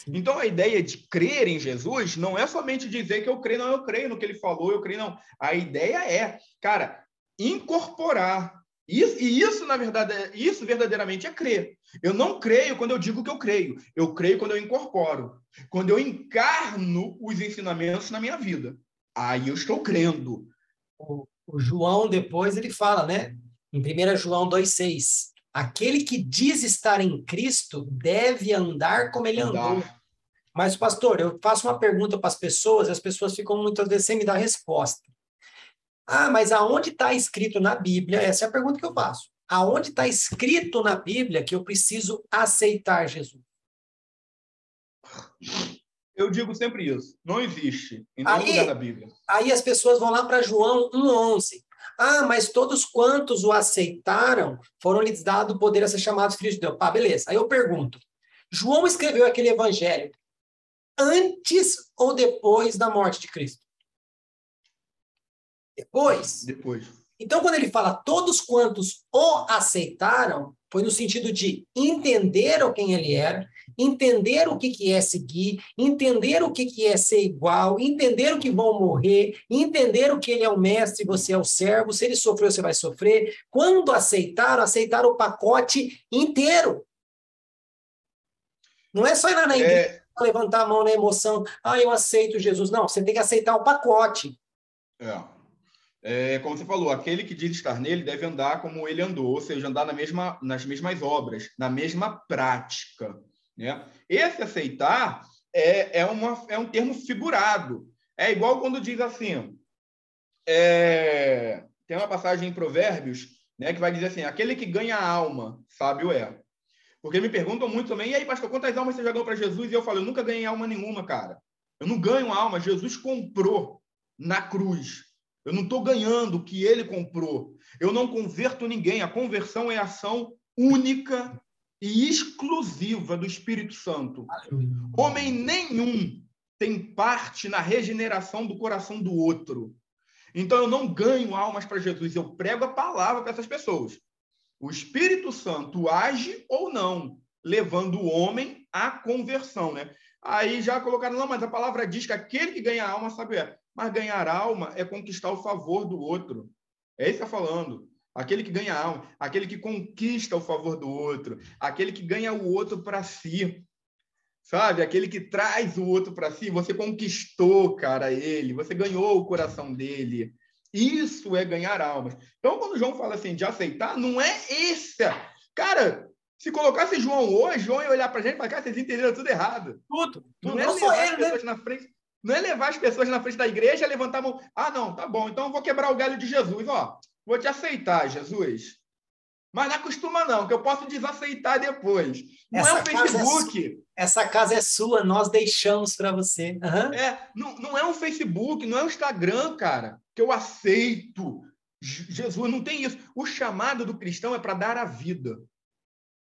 Então, a ideia de crer em Jesus não é somente dizer que eu creio, não, eu creio no que ele falou, eu creio, não. A ideia é, cara, incorporar. Isso, e isso, na verdade, é, isso verdadeiramente é crer. Eu não creio quando eu digo que eu creio. Eu creio quando eu incorporo. Quando eu encarno os ensinamentos na minha vida. Aí eu estou crendo. O, o João, depois, ele fala, né? Em 1 João 2,6 Aquele que diz estar em Cristo deve andar como ele andar. andou. Mas, pastor, eu faço uma pergunta para as pessoas e as pessoas ficam muitas vezes sem me dar resposta. Ah, mas aonde está escrito na Bíblia? Essa é a pergunta que eu faço. Aonde está escrito na Bíblia que eu preciso aceitar Jesus? Eu digo sempre isso. Não existe em nenhum aí, lugar da Bíblia. Aí as pessoas vão lá para João 1,11. Ah, mas todos quantos o aceitaram foram lhes dado o poder a ser chamados filhos de Deus. Ah, beleza. Aí eu pergunto: João escreveu aquele evangelho antes ou depois da morte de Cristo? Depois. Depois. Então, quando ele fala todos quantos o aceitaram, foi no sentido de entenderam quem ele era, entender o que, que é seguir, entender o que, que é ser igual, entender o que vão morrer, entender o que ele é o mestre e você é o servo, se ele sofreu, você vai sofrer. Quando aceitaram, aceitaram o pacote inteiro. Não é só ir lá na igreja, é... levantar a mão na emoção, ah, eu aceito Jesus. Não, você tem que aceitar o pacote. É. É, como você falou, aquele que diz estar nele deve andar como ele andou, ou seja, andar na mesma, nas mesmas obras, na mesma prática. Né? Esse aceitar é, é, uma, é um termo figurado. É igual quando diz assim: é, tem uma passagem em Provérbios né, que vai dizer assim: aquele que ganha a alma, sábio é. Porque me perguntam muito também, e aí, pastor, quantas almas você já para Jesus? E eu falo: eu nunca ganhei alma nenhuma, cara. Eu não ganho alma, Jesus comprou na cruz. Eu não estou ganhando o que ele comprou. Eu não converto ninguém. A conversão é ação única e exclusiva do Espírito Santo. Homem nenhum tem parte na regeneração do coração do outro. Então eu não ganho almas para Jesus, eu prego a palavra para essas pessoas. O Espírito Santo age ou não, levando o homem à conversão, né? Aí já colocaram, não, mas a palavra diz que aquele que ganha alma sabe é. Mas ganhar alma é conquistar o favor do outro. É isso que está falando. Aquele que ganha alma, aquele que conquista o favor do outro, aquele que ganha o outro para si. Sabe? Aquele que traz o outro para si. Você conquistou, cara, ele. Você ganhou o coração dele. Isso é ganhar almas. Então, quando João fala assim de aceitar, não é esse. Cara, Se colocasse João hoje, João ia olhar para a gente e falar, cara, vocês entenderam tudo errado. Tudo. Não, não é levar ele, as né? pessoas né? na frente. Não é levar as pessoas na frente da igreja e levantar a mão. Ah, não, tá bom, então eu vou quebrar o galho de Jesus. Ó, vou te aceitar, Jesus. Mas não acostuma, não, que eu posso desaceitar depois. Não essa é um Facebook. É, essa casa é sua, nós deixamos para você. Uhum. É, não, não é um Facebook, não é um Instagram, cara, que eu aceito. Jesus não tem isso. O chamado do cristão é para dar a vida.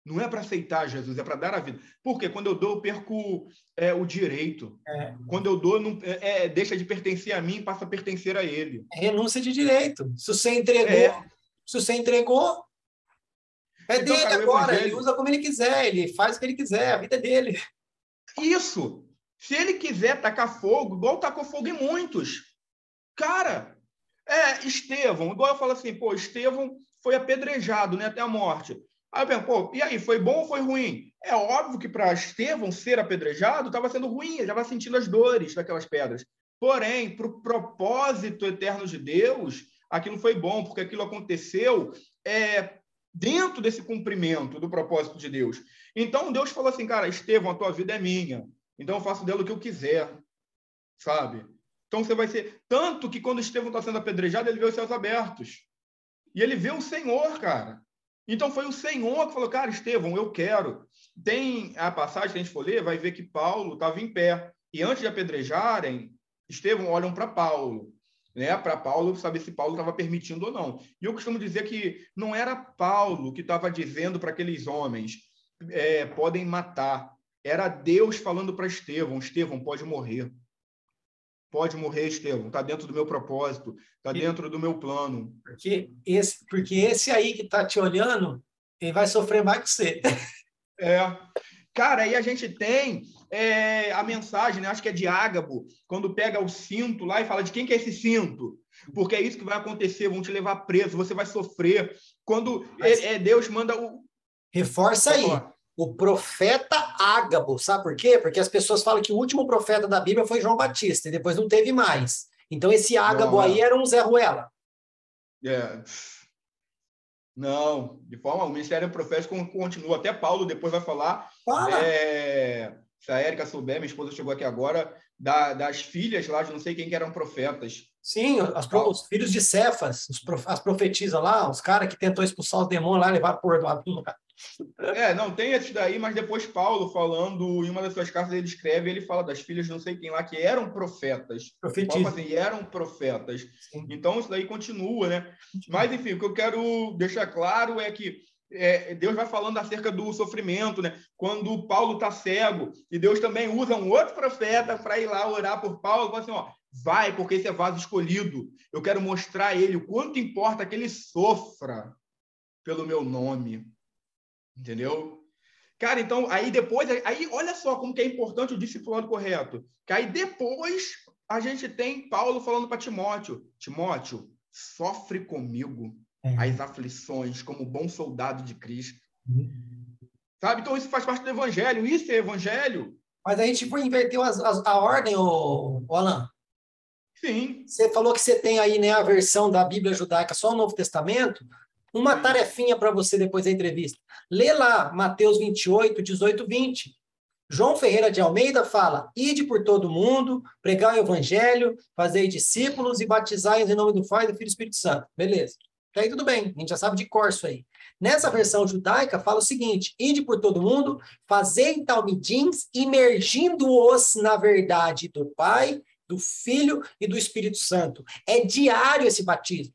Não é para aceitar Jesus, é para dar a vida. Porque quando eu dou, eu perco é, o direito. É. Quando eu dou, não, é, é, deixa de pertencer a mim, passa a pertencer a ele. É renúncia de direito. Se você entregou, é. se você entregou, é então, dele cara, agora. Evangelho... Ele usa como ele quiser, ele faz o que ele quiser, a vida é dele. Isso. Se ele quiser tacar fogo, igual tacou fogo em muitos. Cara, é, Estevão, igual eu falo assim, pô, Estevão foi apedrejado né, até a morte. Aí eu penso, pô, e aí, foi bom ou foi ruim? É óbvio que para Estevão ser apedrejado estava sendo ruim, ele estava sentindo as dores daquelas pedras. Porém, para o propósito eterno de Deus, aquilo foi bom, porque aquilo aconteceu é, dentro desse cumprimento do propósito de Deus. Então, Deus falou assim, cara, Estevão, a tua vida é minha, então eu faço dela o que eu quiser, sabe? Então você vai ser. Tanto que quando Estevão está sendo apedrejado, ele vê os céus abertos. E ele vê o Senhor, cara. Então foi o Senhor que falou, cara, Estevão, eu quero. Tem a passagem que a gente for ler, vai ver que Paulo estava em pé. E antes de apedrejarem, Estevão olham para Paulo, né? Para Paulo saber se Paulo estava permitindo ou não. E eu costumo dizer que não era Paulo que estava dizendo para aqueles homens, é, podem matar. Era Deus falando para Estevão, Estevão pode morrer. Pode morrer, Estevão. Está dentro do meu propósito, está dentro do meu plano. Porque esse, porque esse aí que está te olhando, ele vai sofrer mais que você. É. Cara, aí a gente tem é, a mensagem, né? acho que é de Ágabo, quando pega o cinto lá e fala de quem que é esse cinto. Porque é isso que vai acontecer, vão te levar preso, você vai sofrer. Quando Mas... é, é, Deus manda o. Reforça aí o profeta Ágabo. Sabe por quê? Porque as pessoas falam que o último profeta da Bíblia foi João Batista e depois não teve mais. Então esse Ágabo não, aí era um Zé Ruela. É. Não, de forma o ministério profético continua. Até Paulo depois vai falar. Fala. É, se a Érica souber, minha esposa chegou aqui agora, da, das filhas lá, de não sei quem que eram profetas. Sim, as, os filhos de Cefas, os as profetisas lá, os caras que tentou expulsar os demônios lá, levar por lá. É, não, tem esse daí, mas depois Paulo, falando em uma das suas cartas, ele escreve, ele fala das filhas de não sei quem lá, que eram profetas. Profetismo. Assim, eram profetas. Sim. Então, isso daí continua, né? Mas, enfim, o que eu quero deixar claro é que é, Deus vai falando acerca do sofrimento, né? Quando Paulo está cego, e Deus também usa um outro profeta para ir lá orar por Paulo, fala assim, ó, vai, porque esse é vaso escolhido. Eu quero mostrar a ele o quanto importa que ele sofra pelo meu nome. Entendeu? Cara, então, aí depois, aí olha só como que é importante o discipulado correto. Que aí depois a gente tem Paulo falando para Timóteo: Timóteo, sofre comigo é. as aflições como bom soldado de Cristo. Uhum. Sabe? Então isso faz parte do evangelho, isso é evangelho. Mas a gente foi inverteu a, a, a ordem, o, o Alan. Sim. Você falou que você tem aí né, a versão da Bíblia judaica só o Novo Testamento. Uma tarefinha para você depois da entrevista. Lê lá Mateus 28, 18, 20. João Ferreira de Almeida fala: Ide por todo mundo, pregar o evangelho, fazer discípulos e batizar em nome do Pai, do Filho e do Espírito Santo. Beleza. Até aí tudo bem, a gente já sabe de cor isso aí. Nessa versão judaica fala o seguinte: ide por todo mundo, fazei talmidins, imergindo-os na verdade do Pai, do Filho e do Espírito Santo. É diário esse batismo.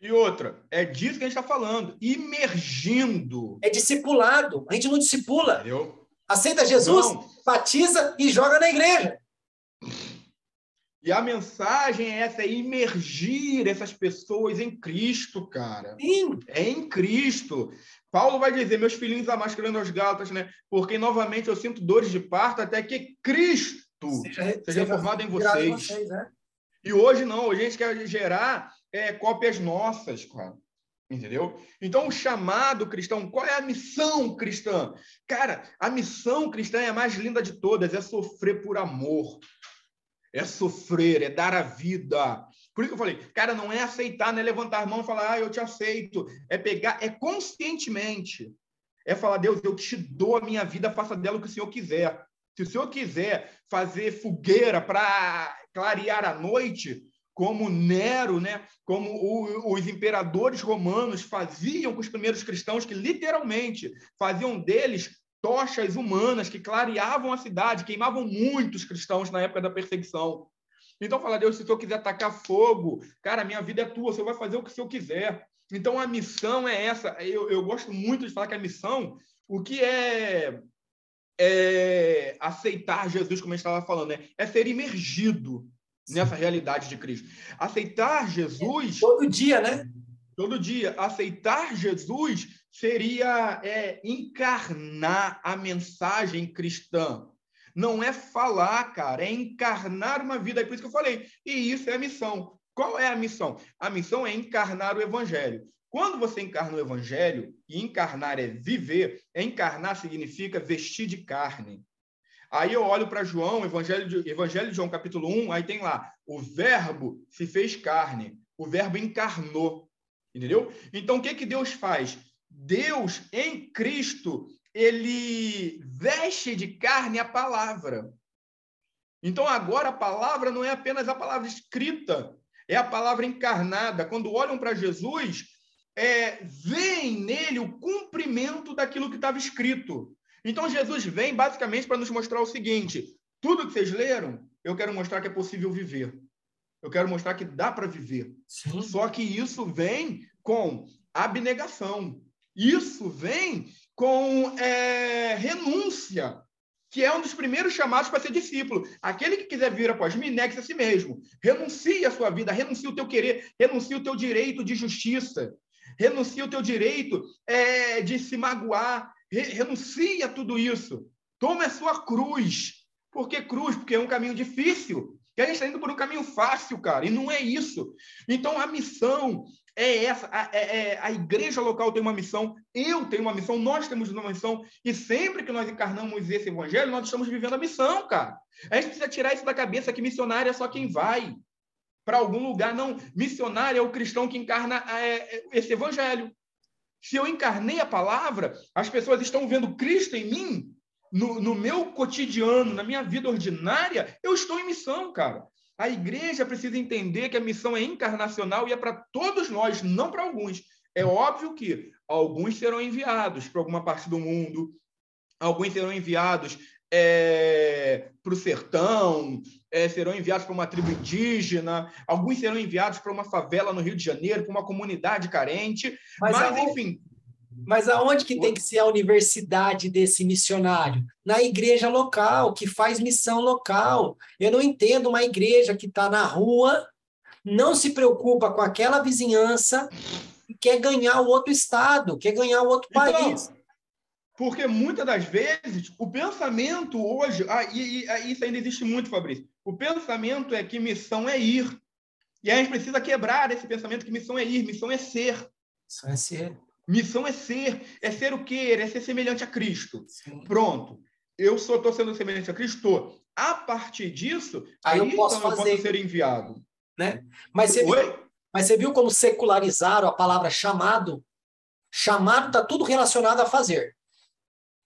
E outra, é disso que a gente está falando, imergindo. É discipulado. A gente não discipula. Entendeu? Aceita Jesus, não. batiza e joga na igreja. E a mensagem é essa, é imergir essas pessoas em Cristo, cara. Sim. É em Cristo. Paulo vai dizer, meus filhinhos amados, querendo aos gatas, né? Porque novamente eu sinto dores de parto até que Cristo seja, seja formado em vocês. vocês né? E hoje não, hoje a gente quer gerar é, cópias nossas, cara. Entendeu? Então, o chamado cristão, qual é a missão cristã? Cara, a missão cristã é a mais linda de todas, é sofrer por amor. É sofrer, é dar a vida. Por isso que eu falei, cara, não é aceitar, não é levantar a mão e falar, ah, eu te aceito. É pegar, é conscientemente. É falar, Deus, eu te dou a minha vida, faça dela o que o Senhor quiser. Se o Senhor quiser fazer fogueira para clarear a noite, como Nero, né, como o, os imperadores romanos faziam com os primeiros cristãos, que literalmente faziam deles tochas humanas que clareavam a cidade, queimavam muitos cristãos na época da perseguição. Então, fala, Deus, se o Senhor quiser atacar fogo, cara, minha vida é tua, o Senhor vai fazer o que o Senhor quiser. Então, a missão é essa. Eu, eu gosto muito de falar que a missão, o que é, é aceitar Jesus, como a gente estava falando, né? é ser imergido nessa realidade de Cristo. Aceitar Jesus. É, todo dia, né? Todo dia. Aceitar Jesus seria é, encarnar a mensagem cristã. Não é falar, cara, é encarnar uma vida. É por isso que eu falei. E isso é a missão. Qual é a missão? A missão é encarnar o evangelho. Quando você encarna o evangelho, e encarnar é viver, encarnar significa vestir de carne. Aí eu olho para João, Evangelho de, Evangelho de João, capítulo 1, aí tem lá: o Verbo se fez carne, o Verbo encarnou. Entendeu? Então o que, que Deus faz? Deus, em Cristo, ele veste de carne a palavra. Então agora a palavra não é apenas a palavra escrita, é a palavra encarnada. Quando olham para Jesus, é, veem nele o cumprimento daquilo que estava escrito. Então Jesus vem basicamente para nos mostrar o seguinte: tudo que vocês leram, eu quero mostrar que é possível viver. Eu quero mostrar que dá para viver. Sim. Só que isso vem com abnegação. Isso vem com é, renúncia, que é um dos primeiros chamados para ser discípulo. Aquele que quiser vir após mim, negue a si mesmo. Renuncie a sua vida, renuncie o teu querer, renuncie o teu direito de justiça, renuncie o teu direito é, de se magoar, renuncia a tudo isso. Tome a sua cruz. Por que cruz? Porque é um caminho difícil. Que a gente está indo por um caminho fácil, cara. E não é isso. Então, a missão é essa. A, é, é, a igreja local tem uma missão. Eu tenho uma missão. Nós temos uma missão. E sempre que nós encarnamos esse evangelho, nós estamos vivendo a missão, cara. A gente precisa tirar isso da cabeça que missionário é só quem vai para algum lugar. Não, missionário é o cristão que encarna é, é esse evangelho. Se eu encarnei a palavra, as pessoas estão vendo Cristo em mim, no, no meu cotidiano, na minha vida ordinária, eu estou em missão, cara. A igreja precisa entender que a missão é encarnacional e é para todos nós, não para alguns. É óbvio que alguns serão enviados para alguma parte do mundo, alguns serão enviados é, para o sertão, é, serão enviados para uma tribo indígena, alguns serão enviados para uma favela no Rio de Janeiro, para uma comunidade carente, mas, mas aonde, enfim. Mas aonde que tem que ser a universidade desse missionário? Na igreja local, que faz missão local. Eu não entendo uma igreja que está na rua, não se preocupa com aquela vizinhança e quer ganhar o outro estado, quer ganhar o outro então, país. Porque muitas das vezes o pensamento hoje, ah, e, e, isso ainda existe muito, Fabrício. O pensamento é que missão é ir. E a gente precisa quebrar esse pensamento que missão é ir, missão é ser. Missão é ser. Missão é ser. É ser o quê? É ser semelhante a Cristo. Sim. Pronto. Eu estou sendo semelhante a Cristo. A partir disso, aí, aí eu, posso então, fazer. eu posso ser enviado. Né? Mas, você Oi? viu, mas você viu como secularizaram a palavra chamado? Chamado está tudo relacionado a fazer.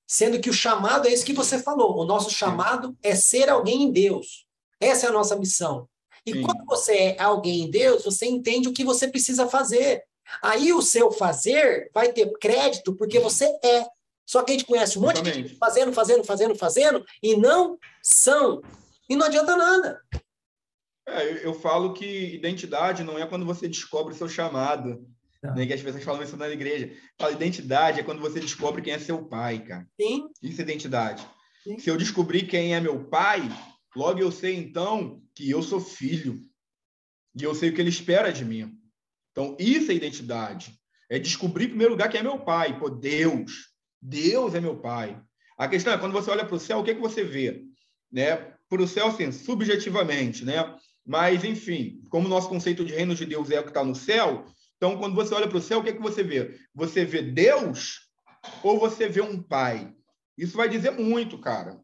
Sendo que o chamado é isso que você falou. O nosso chamado é ser alguém em Deus. Essa é a nossa missão. E Sim. quando você é alguém em Deus, você entende o que você precisa fazer. Aí o seu fazer vai ter crédito porque você é. Só que a gente conhece um monte de gente fazendo, fazendo, fazendo, fazendo, e não são. E não adianta nada. É, eu falo que identidade não é quando você descobre o seu chamado. Né, que as pessoas falam isso na igreja. Fala, identidade é quando você descobre quem é seu pai, cara. Sim. Isso é identidade. Sim. Se eu descobrir quem é meu pai, logo eu sei, então, que eu sou filho. E eu sei o que ele espera de mim. Então, isso é identidade. É descobrir, em primeiro lugar, quem é meu pai. Pô, Deus. Deus é meu pai. A questão é, quando você olha para o céu, o que, é que você vê? Né? Para o céu, assim, subjetivamente, né? Mas, enfim, como o nosso conceito de reino de Deus é o que está no céu, então, quando você olha para o céu, o que, é que você vê? Você vê Deus ou você vê um pai? Isso vai dizer muito, cara.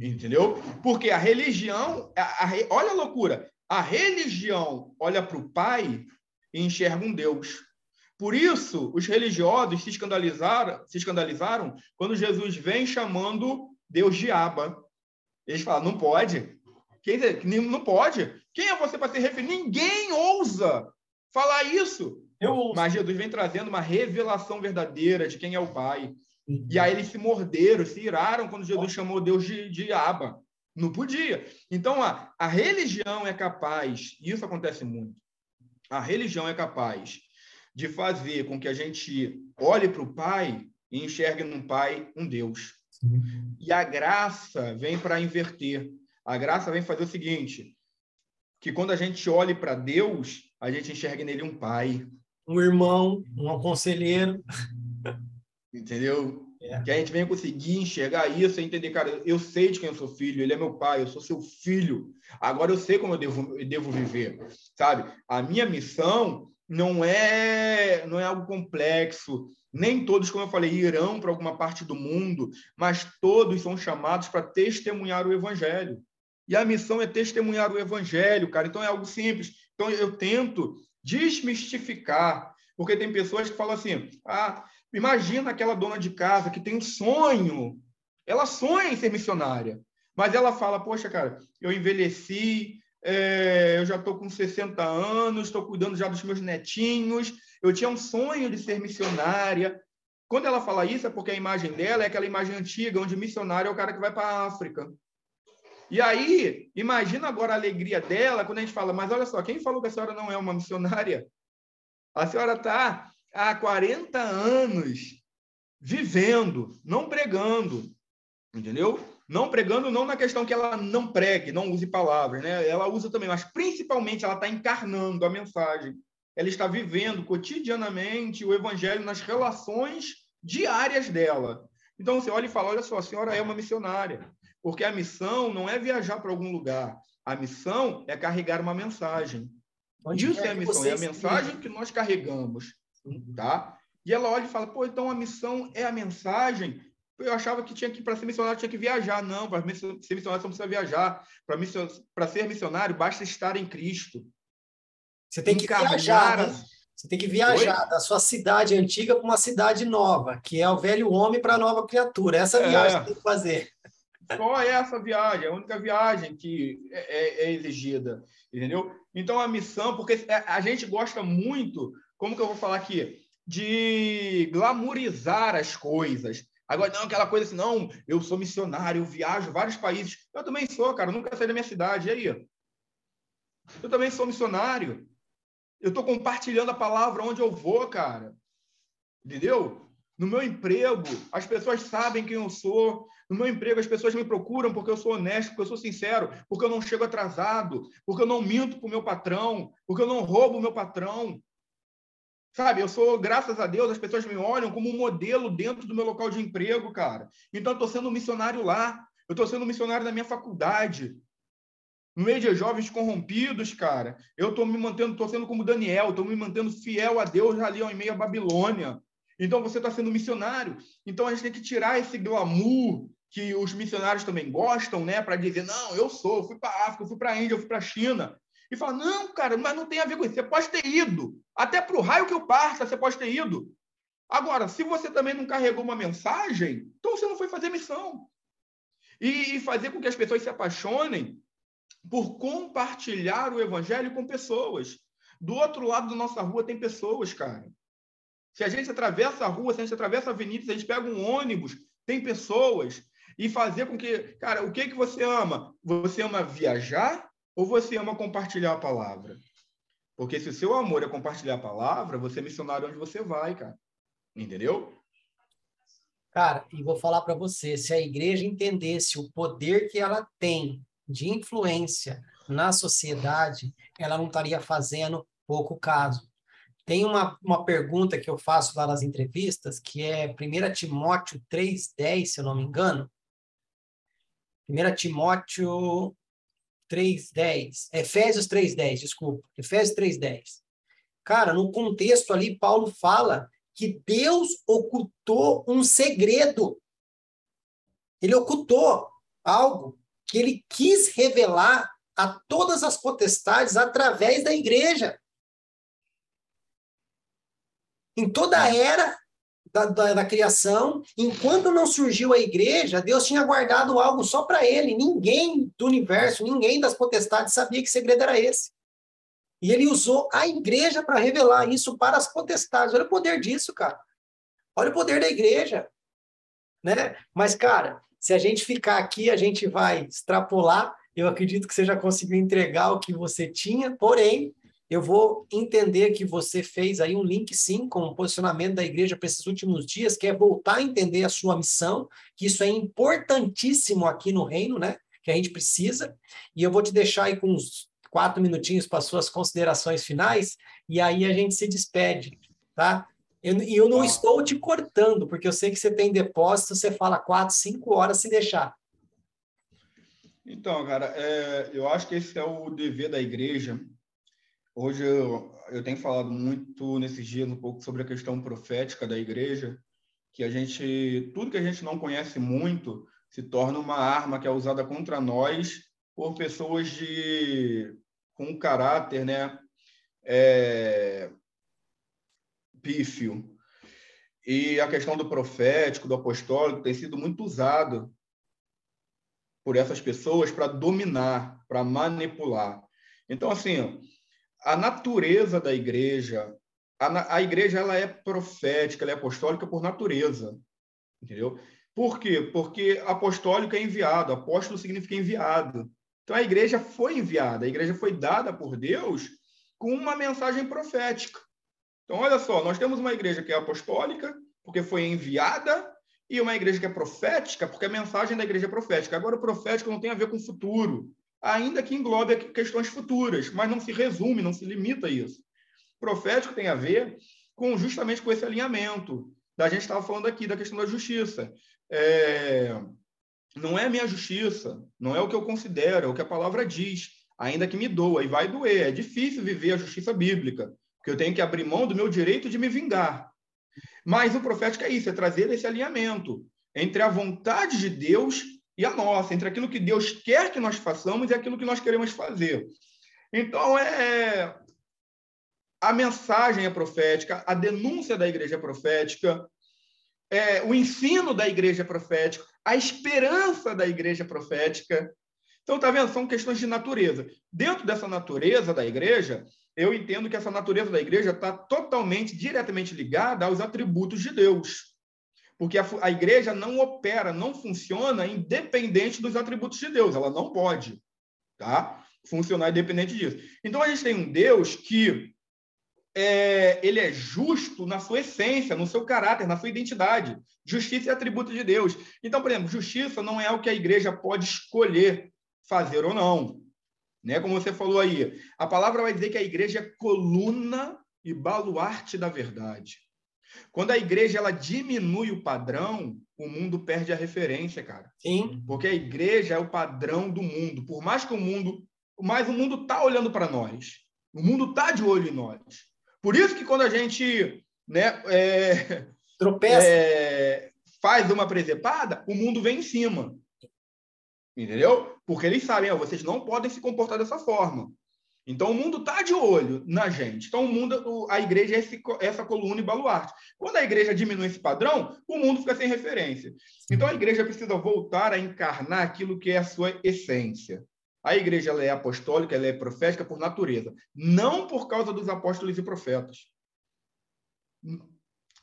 Entendeu? Porque a religião, a, a, olha a loucura, a religião olha para o pai e enxerga um Deus. Por isso, os religiosos se escandalizaram, se escandalizaram quando Jesus vem chamando Deus de Aba. Eles falam, não pode. Quem, não pode. Quem é você para se referir? Ninguém ousa falar isso. Mas Jesus vem trazendo uma revelação verdadeira de quem é o Pai. Uhum. E aí eles se morderam, se iraram quando Jesus chamou Deus de, de Aba. Não podia. Então, a, a religião é capaz, e isso acontece muito, a religião é capaz de fazer com que a gente olhe para o Pai e enxergue no Pai um Deus. Sim. E a graça vem para inverter. A graça vem fazer o seguinte: que quando a gente olhe para Deus, a gente enxergue nele um pai. Um irmão, um conselheiro. Entendeu? É. Que a gente venha conseguir enxergar isso e entender, cara, eu sei de quem eu sou filho, ele é meu pai, eu sou seu filho. Agora eu sei como eu devo, eu devo viver, sabe? A minha missão não é não é algo complexo. Nem todos, como eu falei, irão para alguma parte do mundo, mas todos são chamados para testemunhar o evangelho. E a missão é testemunhar o evangelho, cara. Então é algo simples. Então eu tento desmistificar, porque tem pessoas que falam assim: "Ah, imagina aquela dona de casa que tem um sonho. Ela sonha em ser missionária, mas ela fala: "Poxa, cara, eu envelheci, é, eu já estou com 60 anos, estou cuidando já dos meus netinhos, eu tinha um sonho de ser missionária. Quando ela fala isso, é porque a imagem dela é aquela imagem antiga, onde missionário é o cara que vai para a África. E aí, imagina agora a alegria dela quando a gente fala, mas olha só, quem falou que a senhora não é uma missionária? A senhora está há 40 anos vivendo, não pregando, entendeu? Não pregando, não na questão que ela não pregue, não use palavras, né? Ela usa também, mas principalmente ela está encarnando a mensagem. Ela está vivendo cotidianamente o evangelho nas relações diárias dela. Então você olha e fala: olha só, a senhora é uma missionária. Porque a missão não é viajar para algum lugar. A missão é carregar uma mensagem. Onde Isso é a missão, é a mensagem que nós carregamos. Tá? E ela olha e fala: pô, então a missão é a mensagem. Eu achava que tinha que para ser missionário tinha que viajar. Não, para ser missionário você não precisa viajar. Para ser missionário basta estar em Cristo. Você tem que Encarnar viajar. Né? Você tem que viajar Oi? da sua cidade antiga para uma cidade nova, que é o velho homem para a nova criatura. Essa é. viagem é. que tem que fazer. Só essa viagem, a única viagem que é, é, é, exigida, entendeu? Então a missão, porque é, a gente gosta muito, como que eu vou falar aqui, de glamorizar as coisas. Agora, não, aquela coisa assim, não, eu sou missionário, eu viajo vários países. Eu também sou, cara, nunca saí da minha cidade. E aí? Eu também sou missionário. Eu estou compartilhando a palavra onde eu vou, cara. Entendeu? No meu emprego, as pessoas sabem quem eu sou. No meu emprego, as pessoas me procuram porque eu sou honesto, porque eu sou sincero, porque eu não chego atrasado, porque eu não minto para o meu patrão, porque eu não roubo o meu patrão. Sabe, eu sou, graças a Deus, as pessoas me olham como um modelo dentro do meu local de emprego, cara. Então, eu estou sendo um missionário lá, eu estou sendo um missionário na minha faculdade. No meio de jovens corrompidos, cara, eu estou me mantendo, estou sendo como Daniel, estou me mantendo fiel a Deus ali ao meio à Babilônia. Então, você está sendo missionário. Então, a gente tem que tirar esse glamour que os missionários também gostam, né, para dizer, não, eu sou, eu fui para a África, eu fui para a Índia, eu fui para a China. E fala, não, cara, mas não tem a ver com isso. Você pode ter ido. Até para o raio que eu parta, você pode ter ido. Agora, se você também não carregou uma mensagem, então você não foi fazer missão. E, e fazer com que as pessoas se apaixonem por compartilhar o evangelho com pessoas. Do outro lado da nossa rua tem pessoas, cara. Se a gente atravessa a rua, se a gente atravessa a avenida, se a gente pega um ônibus, tem pessoas e fazer com que, cara, o que que você ama? Você ama viajar ou você ama compartilhar a palavra? Porque se o seu amor é compartilhar a palavra, você é missionário onde você vai, cara. Entendeu? Cara, e vou falar para você, se a igreja entendesse o poder que ela tem de influência na sociedade, ela não estaria fazendo pouco caso. Tem uma, uma pergunta que eu faço lá nas entrevistas, que é 1 Timóteo 3,10, se eu não me engano, 1 Timóteo 3,10. Efésios 3,10, desculpa. Efésios 3,10. Cara, no contexto ali, Paulo fala que Deus ocultou um segredo. Ele ocultou algo que ele quis revelar a todas as potestades através da igreja. Em toda a era da, da, da, criação, enquanto não surgiu a igreja, Deus tinha guardado algo só para ele. Ninguém do universo, ninguém das potestades sabia que segredo era esse. E ele usou a igreja para revelar isso para as potestades. Olha o poder disso, cara. Olha o poder da igreja. Né? Mas, cara, se a gente ficar aqui, a gente vai extrapolar. Eu acredito que você já conseguiu entregar o que você tinha, porém, eu vou entender que você fez aí um link, sim, com o posicionamento da igreja para esses últimos dias, que é voltar a entender a sua missão, que isso é importantíssimo aqui no reino, né? Que a gente precisa. E eu vou te deixar aí com uns quatro minutinhos para suas considerações finais, e aí a gente se despede, tá? E eu, eu, não estou te cortando, porque eu sei que você tem depósito, você fala quatro, cinco horas se deixar. Então, cara, é, eu acho que esse é o dever da igreja. Hoje eu, eu tenho falado muito nesses dias um pouco sobre a questão profética da igreja, que a gente, tudo que a gente não conhece muito, se torna uma arma que é usada contra nós por pessoas de com caráter, né, é, pífio. E a questão do profético, do apostólico, tem sido muito usado por essas pessoas para dominar, para manipular. Então, assim, a natureza da igreja, a, a igreja ela é profética, ela é apostólica por natureza, entendeu? Por quê? Porque apostólico é enviado, apóstolo significa enviado. Então a igreja foi enviada, a igreja foi dada por Deus com uma mensagem profética. Então, olha só, nós temos uma igreja que é apostólica, porque foi enviada, e uma igreja que é profética, porque a mensagem da igreja é profética. Agora, o profético não tem a ver com o futuro, ainda que englobe questões futuras, mas não se resume, não se limita a isso. Profético tem a ver com justamente com esse alinhamento. Da gente estava falando aqui da questão da justiça. É... Não é minha justiça, não é o que eu considero, é o que a palavra diz, ainda que me doa, e vai doer. É difícil viver a justiça bíblica porque eu tenho que abrir mão do meu direito de me vingar. Mas o profético é isso, é trazer esse alinhamento entre a vontade de Deus e a nossa, entre aquilo que Deus quer que nós façamos e aquilo que nós queremos fazer. Então, é a mensagem é profética, a denúncia da igreja é profética, é, o ensino da igreja é a esperança da igreja é profética. Então, tá vendo? São questões de natureza. Dentro dessa natureza da igreja, eu entendo que essa natureza da igreja está totalmente, diretamente ligada aos atributos de Deus. Porque a, a, igreja não opera, não funciona independente dos atributos de Deus. Ela não pode tá? funcionar independente disso. Então, a gente tem um Deus que é, ele é justo na sua essência, no seu caráter, na sua identidade. Justiça é atributo de Deus. Então, por exemplo, justiça não é o que a igreja pode escolher fazer ou não. Né? Como você falou aí, a palavra vai dizer que a igreja é coluna e baluarte da verdade. Quando a igreja ela diminui o padrão, o mundo perde a referência, cara. Sim. Porque a igreja é o padrão do mundo. Por mais que o mundo, mas o mundo tá olhando para nós. O mundo tá de olho em nós. Por isso que quando a gente, né, é, tropeça, é, faz uma presepada, o mundo vem em cima. Entendeu? Porque eles sabem, ó, vocês não podem se comportar dessa forma. Então o mundo está de olho na gente. Então o mundo, a igreja é esse, essa coluna e baluarte. Quando a igreja diminui esse padrão, o mundo fica sem referência. Então a igreja precisa voltar a encarnar aquilo que é a sua essência. A igreja é apostólica, ela é profética por natureza, não por causa dos apóstolos e profetas.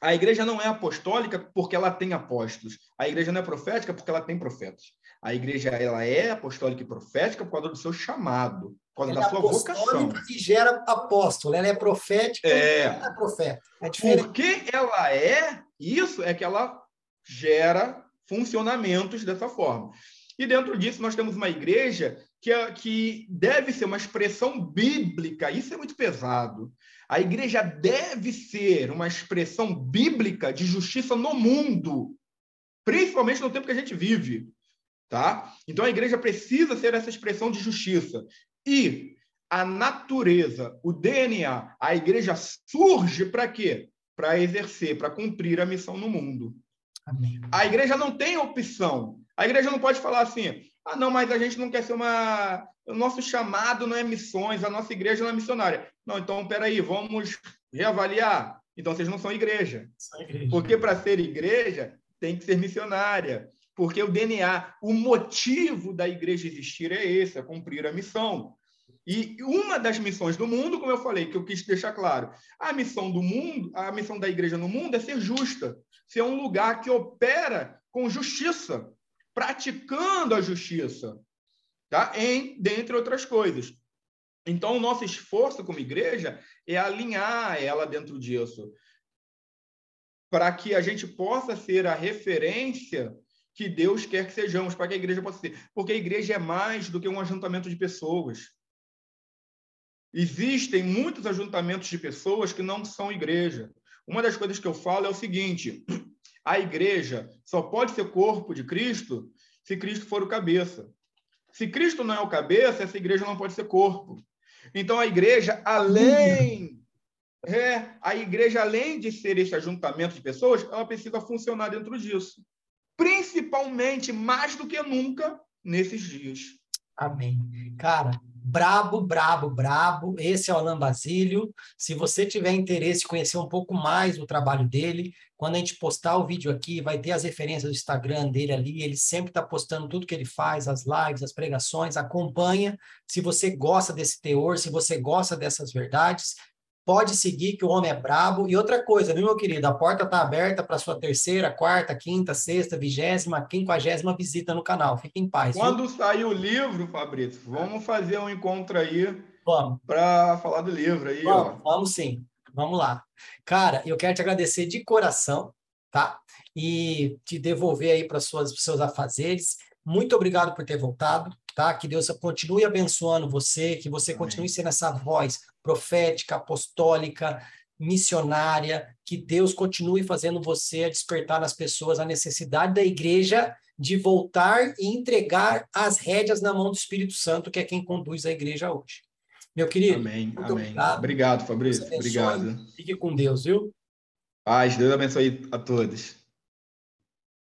A igreja não é apostólica porque ela tem apóstolos. A igreja não é profética porque ela tem profetas. A igreja ela é apostólica e profética por causa do seu chamado, causa ela da é sua vocação. E gera apóstolo. Ela é profética é, é profeta. É porque ela é, isso é que ela gera funcionamentos dessa forma. E dentro disso nós temos uma igreja que, é, que deve ser uma expressão bíblica. Isso é muito pesado. A igreja deve ser uma expressão bíblica de justiça no mundo, principalmente no tempo que a gente vive, tá? Então a igreja precisa ser essa expressão de justiça. E a natureza, o DNA, a igreja surge para quê? Para exercer, para cumprir a missão no mundo. Amém. A igreja não tem opção. A igreja não pode falar assim: ah, não, mas a gente não quer ser uma. O nosso chamado não é missões, a nossa igreja não é missionária. Não, então, peraí, vamos reavaliar. Então vocês não são igreja. Só igreja. Porque para ser igreja tem que ser missionária. Porque o DNA, o motivo da igreja existir é esse, é cumprir a missão. E uma das missões do mundo, como eu falei, que eu quis deixar claro, a missão do mundo, a missão da igreja no mundo é ser justa, ser um lugar que opera com justiça, praticando a justiça, tá? Em dentre outras coisas. Então, o nosso esforço como igreja é alinhar ela dentro disso, para que a gente possa ser a referência que Deus quer que sejamos, para que a igreja possa ser. Porque a igreja é mais do que um ajuntamento de pessoas. Existem muitos ajuntamentos de pessoas que não são igreja. Uma das coisas que eu falo é o seguinte: a igreja só pode ser corpo de Cristo se Cristo for o cabeça. Se Cristo não é o cabeça, essa igreja não pode ser corpo. Então a igreja, além é, a igreja além de ser esse ajuntamento de pessoas, ela precisa funcionar dentro disso principalmente mais do que nunca nesses dias. Amém. Cara, brabo, brabo, brabo. Esse é o Alan Basílio. Se você tiver interesse em conhecer um pouco mais do trabalho dele, quando a gente postar o vídeo aqui, vai ter as referências do Instagram dele ali. Ele sempre está postando tudo que ele faz, as lives, as pregações. Acompanha. Se você gosta desse teor, se você gosta dessas verdades, pode seguir que o homem é brabo. E outra coisa, viu, meu querido? A porta está aberta para sua terceira, quarta, quinta, sexta, vigésima, quinquagésima visita no canal. Fique em paz. Quando viu? sair o livro, Fabrício, vamos fazer um encontro aí para falar do livro aí. Vamos, ó. vamos sim. Vamos lá. Cara, eu quero te agradecer de coração, tá? E te devolver aí para os seus afazeres. Muito obrigado por ter voltado, tá? Que Deus continue abençoando você, que você Amém. continue sendo essa voz profética, apostólica, missionária, que Deus continue fazendo você despertar nas pessoas a necessidade da igreja de voltar e entregar as rédeas na mão do Espírito Santo, que é quem conduz a igreja hoje. Meu querido. Amém. Amém. Obrigado, obrigado Fabrício. Obrigado. Fique com Deus, viu? Paz, Deus abençoe a todos.